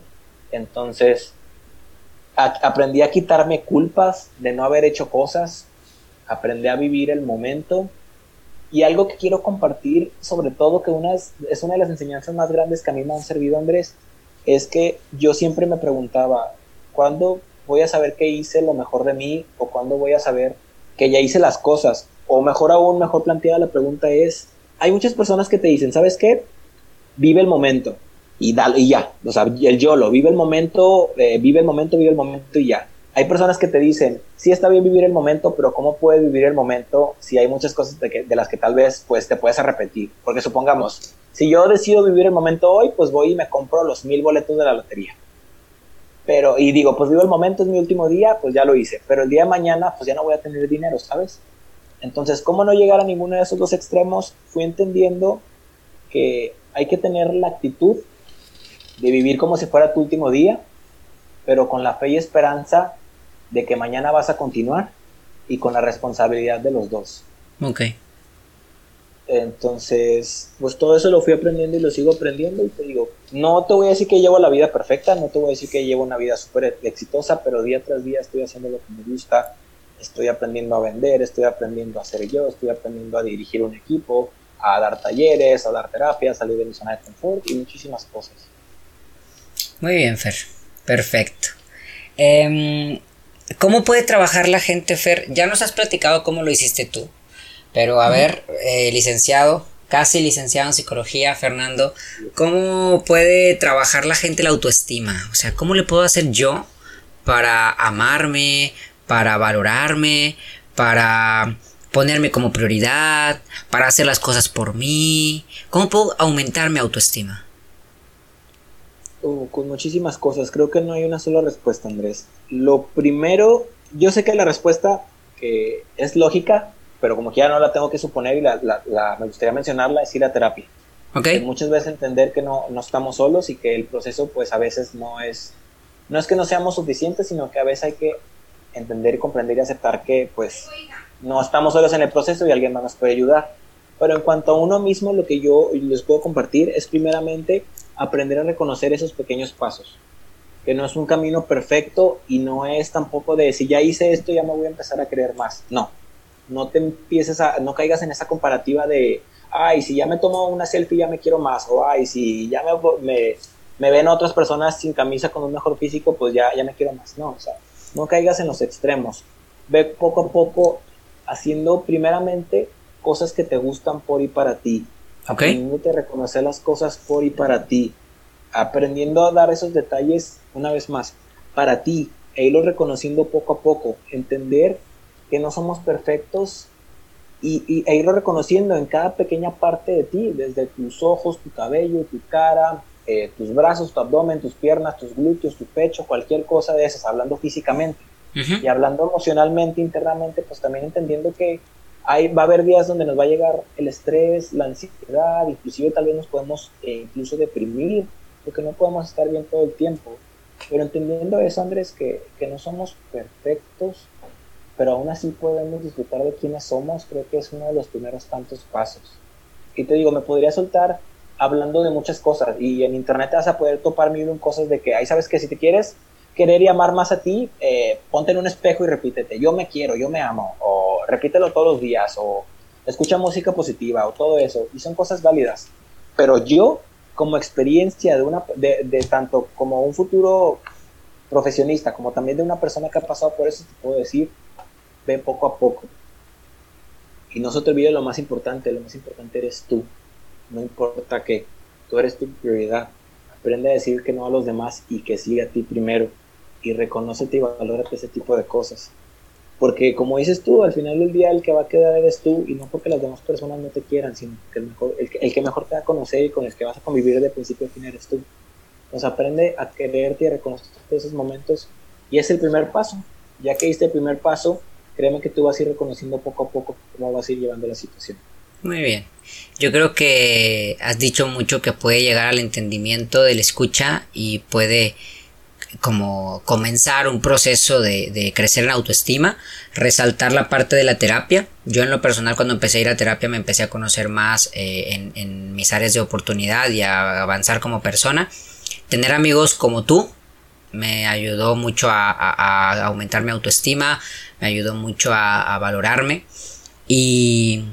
D: Entonces, aprendí a quitarme culpas de no haber hecho cosas, aprendí a vivir el momento, y algo que quiero compartir, sobre todo que una es, es una de las enseñanzas más grandes que a mí me han servido, Andrés, es que yo siempre me preguntaba, ¿cuándo voy a saber que hice lo mejor de mí o cuándo voy a saber que ya hice las cosas. O mejor aún, mejor planteada la pregunta es, hay muchas personas que te dicen, ¿sabes qué? Vive el momento y, dale, y ya, o sea, el YOLO, vive el momento, eh, vive el momento, vive el momento y ya. Hay personas que te dicen, sí está bien vivir el momento, pero ¿cómo puedes vivir el momento si hay muchas cosas de, de las que tal vez pues te puedes arrepentir? Porque supongamos, si yo decido vivir el momento hoy, pues voy y me compro los mil boletos de la lotería pero, y digo, pues vivo el momento, es mi último día, pues ya lo hice. Pero el día de mañana, pues ya no voy a tener dinero, ¿sabes? Entonces, ¿cómo no llegar a ninguno de esos dos extremos? Fui entendiendo que hay que tener la actitud de vivir como si fuera tu último día, pero con la fe y esperanza de que mañana vas a continuar y con la responsabilidad de los dos.
C: Ok.
D: Entonces, pues todo eso lo fui aprendiendo y lo sigo aprendiendo y te digo, no te voy a decir que llevo la vida perfecta, no te voy a decir que llevo una vida súper exitosa, pero día tras día estoy haciendo lo que me gusta, estoy aprendiendo a vender, estoy aprendiendo a ser yo, estoy aprendiendo a dirigir un equipo, a dar talleres, a dar terapias, a salir de mi zona de confort y muchísimas cosas.
C: Muy bien, Fer, perfecto. Em, ¿Cómo puede trabajar la gente, Fer? Ya nos has platicado cómo lo hiciste tú. Pero a ver, eh, licenciado, casi licenciado en psicología, Fernando, ¿cómo puede trabajar la gente la autoestima? O sea, ¿cómo le puedo hacer yo para amarme, para valorarme, para ponerme como prioridad, para hacer las cosas por mí? ¿Cómo puedo aumentar mi autoestima?
D: Oh, con muchísimas cosas. Creo que no hay una sola respuesta, Andrés. Lo primero, yo sé que la respuesta que es lógica, pero como que ya no la tengo que suponer y la, me gustaría mencionarla, es ir a terapia.
C: Okay.
D: muchas veces entender que no, no, estamos solos y que el proceso pues a veces no es, no es que no seamos suficientes, sino que a veces hay que entender y comprender y aceptar que pues no estamos solos en el proceso y alguien más nos puede ayudar. Pero en cuanto a uno mismo, lo que yo les puedo compartir es primeramente aprender a reconocer esos pequeños pasos. Que no es un camino perfecto y no es tampoco de si ya hice esto ya me voy a empezar a creer más. No, no te empieces a, no caigas en esa comparativa de, ay, si ya me tomo una selfie ya me quiero más, o ay, si ya me, me, ven otras personas sin camisa con un mejor físico, pues ya, ya me quiero más. No, o sea, no caigas en los extremos. Ve poco a poco haciendo primeramente cosas que te gustan por y para ti.
C: Okay.
D: Aprendiendo a reconocer las cosas por y para ti. Aprendiendo a dar esos detalles una vez más para ti e irlo reconociendo poco a poco. Entender que no somos perfectos y, e irlo reconociendo en cada pequeña parte de ti, desde tus ojos, tu cabello, tu cara, eh, tus brazos, tu abdomen, tus piernas, tus glúteos, tu pecho, cualquier cosa de esas, hablando físicamente. Y hablando emocionalmente, internamente, pues también entendiendo que hay, va a haber días donde nos va a llegar el estrés, la ansiedad, inclusive tal vez nos podemos eh, incluso deprimir, porque no podemos estar bien todo el tiempo. Pero entendiendo eso, Andrés, que, que no somos perfectos, pero aún así podemos disfrutar de quiénes somos, creo que es uno de los primeros tantos pasos. Y te digo, me podría soltar hablando de muchas cosas y en internet te vas a poder topar mil cosas de que, ahí sabes que si te quieres querer y amar más a ti, eh, ponte en un espejo y repítete, yo me quiero, yo me amo, o repítelo todos los días, o escucha música positiva, o todo eso, y son cosas válidas. Pero yo, como experiencia de, una, de, de tanto como un futuro profesionista, como también de una persona que ha pasado por eso, te puedo decir ve poco a poco. Y no se te olvide lo más importante, lo más importante eres tú. No importa qué, tú eres tu prioridad. Aprende a decir que no a los demás y que siga a ti primero. Y reconócete y valórate ese tipo de cosas. Porque como dices tú, al final del día el que va a quedar eres tú y no porque las demás personas no te quieran, sino que el, mejor, el, el que mejor te va a conocer y con el que vas a convivir de principio a fin eres tú. Entonces aprende a quererte y a reconocer esos momentos y es el primer paso. Ya que diste el primer paso, créeme que tú vas a ir reconociendo poco a poco cómo vas a ir llevando la situación.
C: Muy bien. Yo creo que has dicho mucho que puede llegar al entendimiento del escucha y puede como comenzar un proceso de, crecer en autoestima, resaltar la parte de la terapia. Yo en lo personal cuando empecé a ir a terapia me empecé a conocer más eh, en, mis áreas de oportunidad y a avanzar como persona. Tener amigos como tú me ayudó mucho a, aumentar mi autoestima, me ayudó mucho a, valorarme y...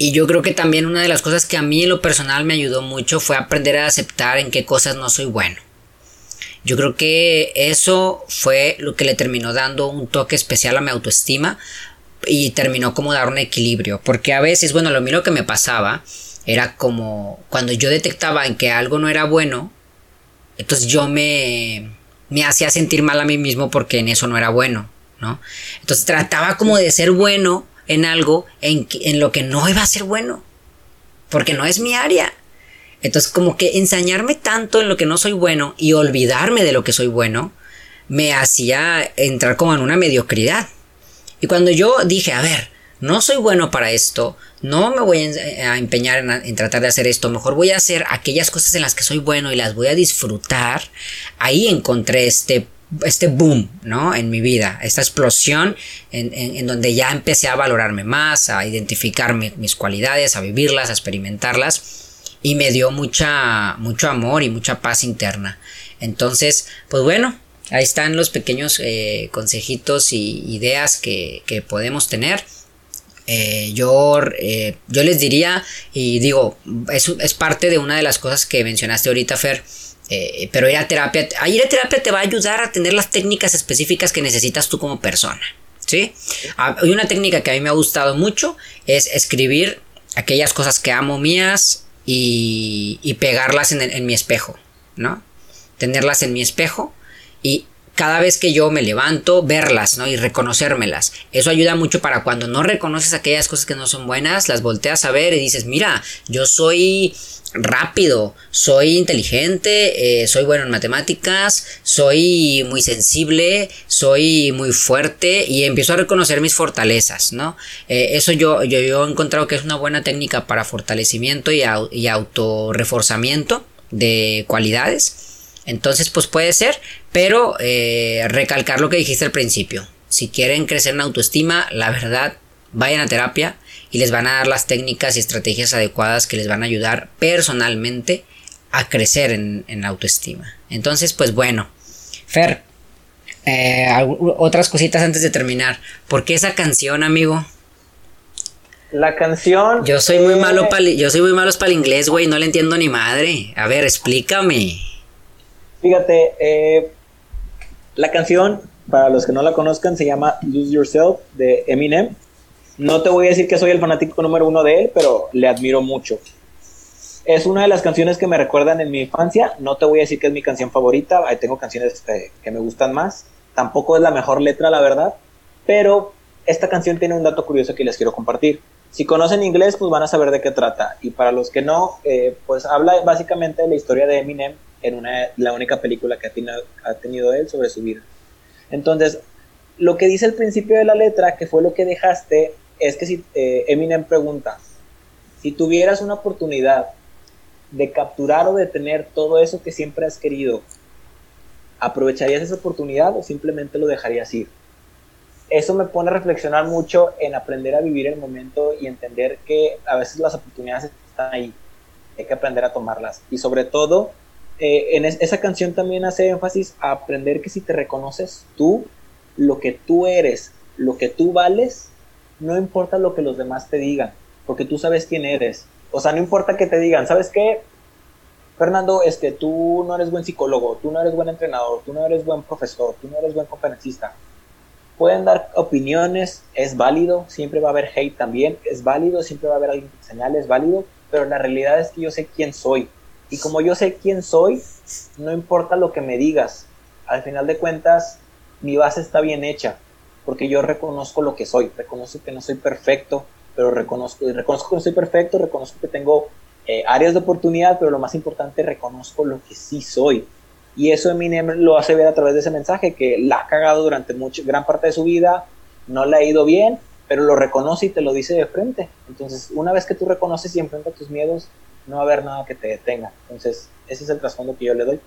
C: Y yo creo que también una de las cosas que a mí en lo personal me ayudó mucho fue aprender a aceptar en qué cosas no soy bueno. Yo creo que eso fue lo que le terminó dando un toque especial a mi autoestima y terminó como dar un equilibrio. Porque a veces, bueno, lo mismo que me pasaba era como cuando yo detectaba en que algo no era bueno, entonces yo me, me hacía sentir mal a mí mismo porque en eso no era bueno, ¿no? Entonces trataba como de ser bueno en algo en, en lo que no iba a ser bueno. Porque no es mi área. Entonces como que ensañarme tanto en lo que no soy bueno y olvidarme de lo que soy bueno me hacía entrar como en una mediocridad. Y cuando yo dije, a ver, no soy bueno para esto, no me voy a empeñar en, tratar de hacer esto, mejor voy a hacer aquellas cosas en las que soy bueno y las voy a disfrutar, ahí encontré este, este boom, ¿no? En mi vida, esta explosión en, donde ya empecé a valorarme más, a identificar mis cualidades, a vivirlas, a experimentarlas y me dio mucha, mucho amor y mucha paz interna. Entonces, pues bueno, ahí están los pequeños eh, consejitos y ideas que, podemos tener. Eh, yo, eh, yo les diría, y digo, es, es, parte de una de las cosas que mencionaste ahorita, Fer, pero ir a terapia, ir a terapia te va a ayudar a tener las técnicas específicas que necesitas tú como persona. ¿sí? Hay una técnica que a mí me ha gustado mucho, es escribir aquellas cosas que amo mías, y, pegarlas en, en mi espejo, ¿no? Tenerlas en mi espejo y cada vez que yo me levanto, verlas, ¿no? Y reconocérmelas. Eso ayuda mucho para cuando no reconoces aquellas cosas que no son buenas, las volteas a ver y dices, mira, yo soy rápido, soy inteligente, eh, soy bueno en matemáticas, soy muy sensible, soy muy fuerte y empiezo a reconocer mis fortalezas, ¿no? Eh, eso yo, yo, he encontrado que es una buena técnica para fortalecimiento y, y autorreforzamiento de cualidades. Entonces, pues puede ser, pero eh, recalcar lo que dijiste al principio. Si quieren crecer en autoestima, la verdad, vayan a terapia y les van a dar las técnicas y estrategias adecuadas que les van a ayudar personalmente a crecer en, la autoestima. Entonces, pues bueno, Fer, eh, otras cositas antes de terminar. ¿Por qué esa canción, amigo?
D: La canción.
C: Yo soy muy malo para yo soy muy malo para el inglés, güey, no le entiendo ni madre. A ver, explícame.
D: Fíjate, eh, la canción, para los que no la conozcan, se llama Lose Yourself de Eminem. No te voy a decir que soy el fanático número uno de él, pero le admiro mucho. Es una de las canciones que me recuerdan en mi infancia. No te voy a decir que es mi canción favorita. Tengo canciones eh, que me gustan más. Tampoco es la mejor letra, la verdad. Pero esta canción tiene un dato curioso que les quiero compartir. Si conocen inglés, pues van a saber de qué trata. Y para los que no, eh, pues habla básicamente de la historia de Eminem en una, la única película que ha tenido, ha tenido él sobre su vida. Entonces, lo que dice el principio de la letra, que fue lo que dejaste, es que si eh, Eminem pregunta, si tuvieras una oportunidad de capturar o detener todo eso que siempre has querido, ¿aprovecharías esa oportunidad o simplemente lo dejarías ir? Eso me pone a reflexionar mucho en aprender a vivir el momento y entender que a veces las oportunidades están ahí, hay que aprender a tomarlas. Y sobre todo, eh, en esa canción también hace énfasis a aprender que si te reconoces tú, lo que tú eres, lo que tú vales, no importa lo que los demás te digan, porque tú sabes quién eres. O sea, no importa que te digan, ¿sabes qué? Fernando, este, tú no eres buen psicólogo, tú no eres buen entrenador, tú no eres buen profesor, tú no eres buen conferencista. Pueden dar opiniones, es válido, siempre va a haber hate también, es válido, siempre va a haber alguien que señale, es válido, pero la realidad es que yo sé quién soy, y como yo sé quién soy, no importa lo que me digas. Al final de cuentas, mi base está bien hecha. porque yo reconozco lo que soy, reconozco que no soy perfecto, pero reconozco, reconozco que no soy perfecto, reconozco que tengo eh, áreas de oportunidad, pero lo más importante, reconozco lo que sí soy. Y eso Eminem lo hace ver a través de ese mensaje, que la ha cagado durante mucho, gran parte de su vida, no le ha ido bien, pero lo reconoce y te lo dice de frente. Entonces, una vez que tú reconoces y enfrentas tus miedos, no va a haber nada que te detenga. Entonces, ese es el trasfondo que yo le doy.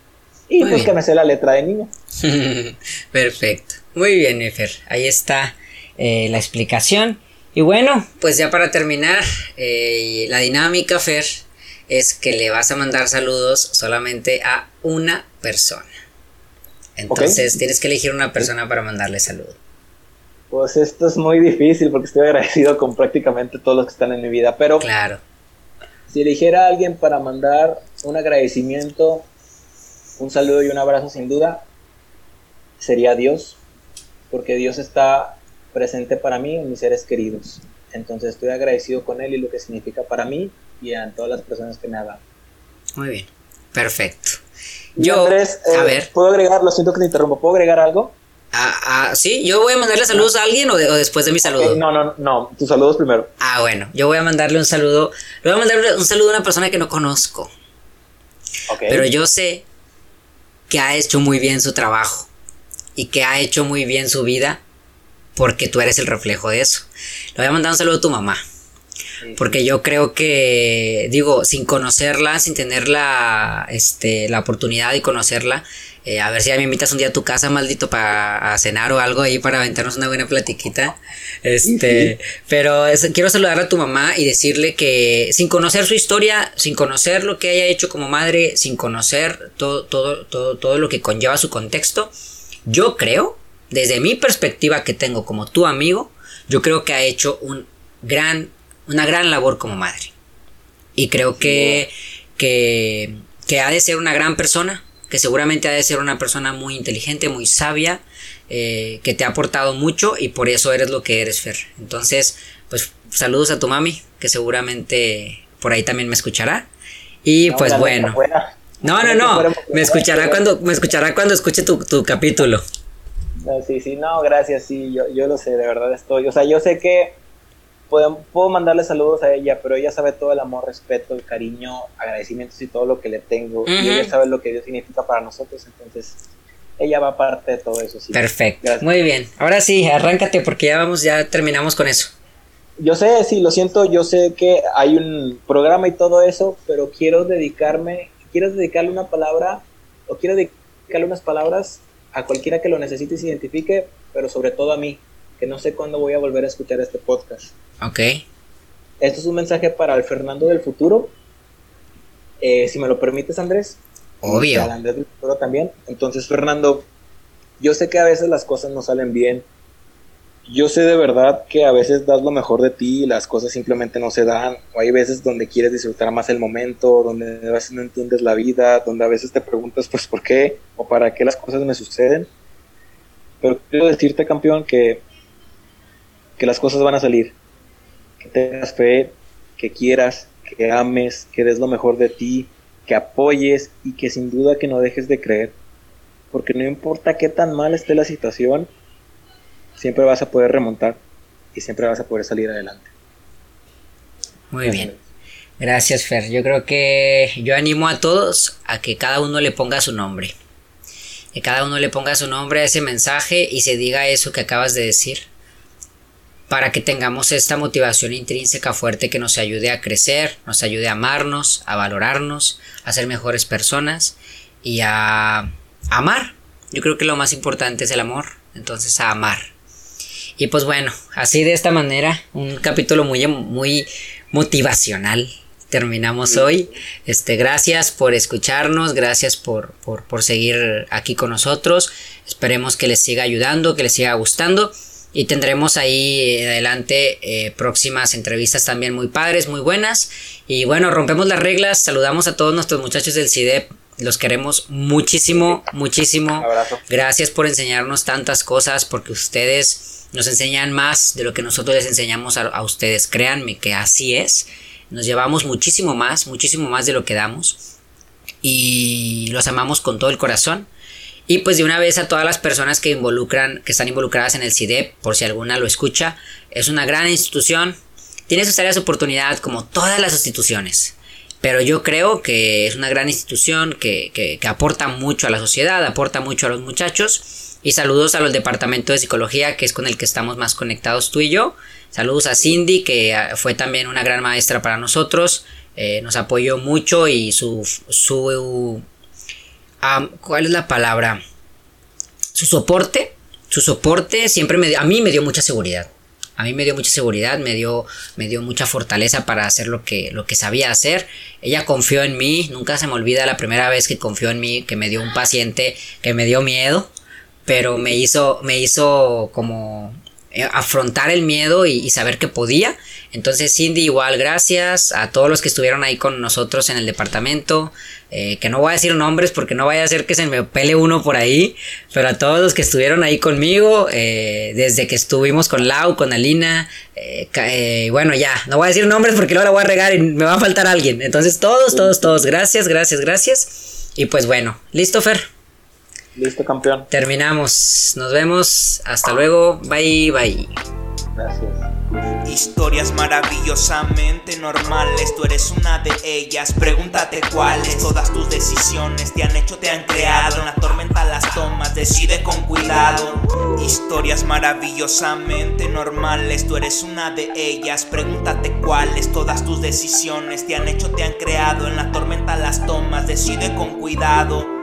D: Y pues que me sé la letra de niño.
C: Perfecto. Muy bien, Efer. Ahí está eh, la explicación. Y bueno, pues ya para terminar, eh, la dinámica, Fer, es que le vas a mandar saludos solamente a una persona. Entonces tienes que elegir una persona para mandarle saludos.
D: Pues esto es muy difícil porque estoy agradecido con prácticamente todos los que están en mi vida, pero
C: claro.
D: Si eligiera a alguien para mandar un agradecimiento, un saludo y un abrazo sin duda, sería Dios, porque Dios está presente para mí en mis seres queridos. Entonces estoy agradecido con Él y lo que significa para mí y a todas las personas que me ha dado.
C: Muy bien, perfecto.
D: Yo, Andrés, a eh, ver. ¿Puedo agregar? Lo siento que te interrumpo. ¿Puedo agregar algo?
C: Ah, ah, sí, yo voy a mandarle saludos a alguien o, después de mi saludo.
D: no, no, no, tus saludos primero.
C: Ah, bueno, yo voy a mandarle un saludo. Le voy a mandarle un saludo a una persona que no conozco. Pero yo sé que ha hecho muy bien su trabajo y que ha hecho muy bien su vida porque tú eres el reflejo de eso. Le voy a mandar un saludo a tu mamá. Porque yo creo que, digo, sin conocerla, sin tener la, este, la oportunidad de conocerla, eh, a ver si ya me invitas un día a tu casa, maldito, para cenar o algo ahí para aventarnos una buena platiquita. Este, pero quiero saludar a tu mamá y decirle que sin conocer su historia, sin conocer lo que haya hecho como madre, sin conocer todo, todo, todo, todo lo que conlleva su contexto, yo creo, desde mi perspectiva que tengo como tu amigo, yo creo que ha hecho un gran, una gran labor como madre. Y creo que, que, que ha de ser una gran persona, que seguramente ha de ser una persona muy inteligente, muy sabia, eh, que te ha aportado mucho y por eso eres lo que eres, Fer. Entonces, pues saludos a tu mami, que seguramente por ahí también me escuchará. Y pues bueno. No, no, no. Me escuchará cuando, me escuchará cuando escuche tu, tu capítulo.
D: sí, sí, no, gracias, sí, yo, yo lo sé, de verdad estoy. O sea, yo sé que puedo, mandarle saludos a ella, pero ella sabe todo el amor, respeto, el cariño, agradecimientos y todo lo que le tengo. Y ella sabe lo que Dios significa para nosotros, entonces ella va parte de todo eso. Sí.
C: Perfecto. Muy bien. Ahora sí, arráncate porque ya vamos, ya terminamos con eso.
D: Yo sé, sí, lo siento, yo sé que hay un programa y todo eso, pero quiero dedicarme, quiero dedicarle una palabra, o quiero dedicarle unas palabras a cualquiera que lo necesite y se identifique, pero sobre todo a mí, que no sé cuándo voy a volver a escuchar este podcast.
C: Ok.
D: Esto es un mensaje para el Fernando del futuro. Eh, si me lo permites, Andrés.
C: Obvio.
D: Para Andrés del futuro también. Entonces, Fernando, yo sé que a veces las cosas no salen bien. Yo sé de verdad que a veces das lo mejor de ti y las cosas simplemente no se dan. O hay veces donde quieres disfrutar más el momento, donde a veces no entiendes la vida, donde a veces te preguntas, pues, ¿por qué? O para qué las cosas me suceden. Pero quiero decirte, campeón, que que las cosas van a salir. Que tengas fe, que quieras, que ames, que des lo mejor de ti, que apoyes y que sin duda que no dejes de creer. Porque no importa qué tan mal esté la situación, siempre vas a poder remontar y siempre vas a poder salir adelante.
C: Muy bien. Gracias, Fer. Yo creo que yo animo a todos a que cada uno le ponga su nombre. Que cada uno le ponga su nombre a ese mensaje y se diga eso que acabas de decir para que tengamos esta motivación intrínseca fuerte que nos ayude a crecer, nos ayude a amarnos, a valorarnos, a ser mejores personas y a amar. Yo creo que lo más importante es el amor, entonces a amar. Y pues bueno, así de esta manera, un capítulo muy, muy motivacional. Terminamos hoy. Este, gracias por escucharnos, gracias por, por, por seguir aquí con nosotros. Esperemos que les siga ayudando, que les siga gustando. Y tendremos ahí adelante eh, próximas entrevistas también muy padres, muy buenas. Y bueno, rompemos las reglas, saludamos a todos nuestros muchachos del CIDEP. Los queremos muchísimo, muchísimo. Gracias por enseñarnos tantas cosas, porque ustedes nos enseñan más de lo que nosotros les enseñamos a, a ustedes. Créanme que así es. Nos llevamos muchísimo más, muchísimo más de lo que damos. Y los amamos con todo el corazón. Y pues de una vez a todas las personas que involucran, que están involucradas en el CIDEP, por si alguna lo escucha, es una gran institución, tiene sus áreas de oportunidad como todas las instituciones. Pero yo creo que es una gran institución que, que, aporta mucho a la sociedad, aporta mucho a los muchachos. Y saludos a los departamentos de psicología, que es con el que estamos más conectados tú y yo. Saludos a Cindy, que ah, fue también una gran maestra para nosotros. Eh, nos apoyó mucho y su... su ¿Cuál es la palabra? Su soporte. Su soporte siempre me a mí me dio mucha seguridad a mí me dio mucha seguridad, me dio, me dio mucha fortaleza para hacer lo que, lo que sabía hacer. Ella confió en mí, nunca se me olvida la primera vez que confió en mí, que me dio un paciente que me dio miedo, pero me hizo, me hizo como afrontar el miedo y, saber que podía. Entonces Cindy igual gracias a todos los que estuvieron ahí con nosotros en el departamento, eh, que no voy a decir nombres porque no vaya a ser que se me pele uno por ahí, pero a todos los que estuvieron ahí conmigo, eh, desde que estuvimos con Lau, con Alina, bueno ya, no voy a decir nombres porque luego la voy a regar y me va a faltar alguien. Entonces todos, todos, todos, gracias, gracias, gracias. Y pues bueno, listo Fer.
D: Listo, campeón.
C: Terminamos. Nos vemos. Hasta luego. Bye, bye.
D: Gracias.
A: Historias maravillosamente normales, tú eres una de ellas. Pregúntate cuáles, todas tus decisiones te han hecho, te han creado. En la tormenta las tomas, decide con cuidado. Historias maravillosamente normales, tú eres una de ellas. Pregúntate cuáles, todas tus decisiones te han hecho, te han creado. En la tormenta las tomas, decide con cuidado.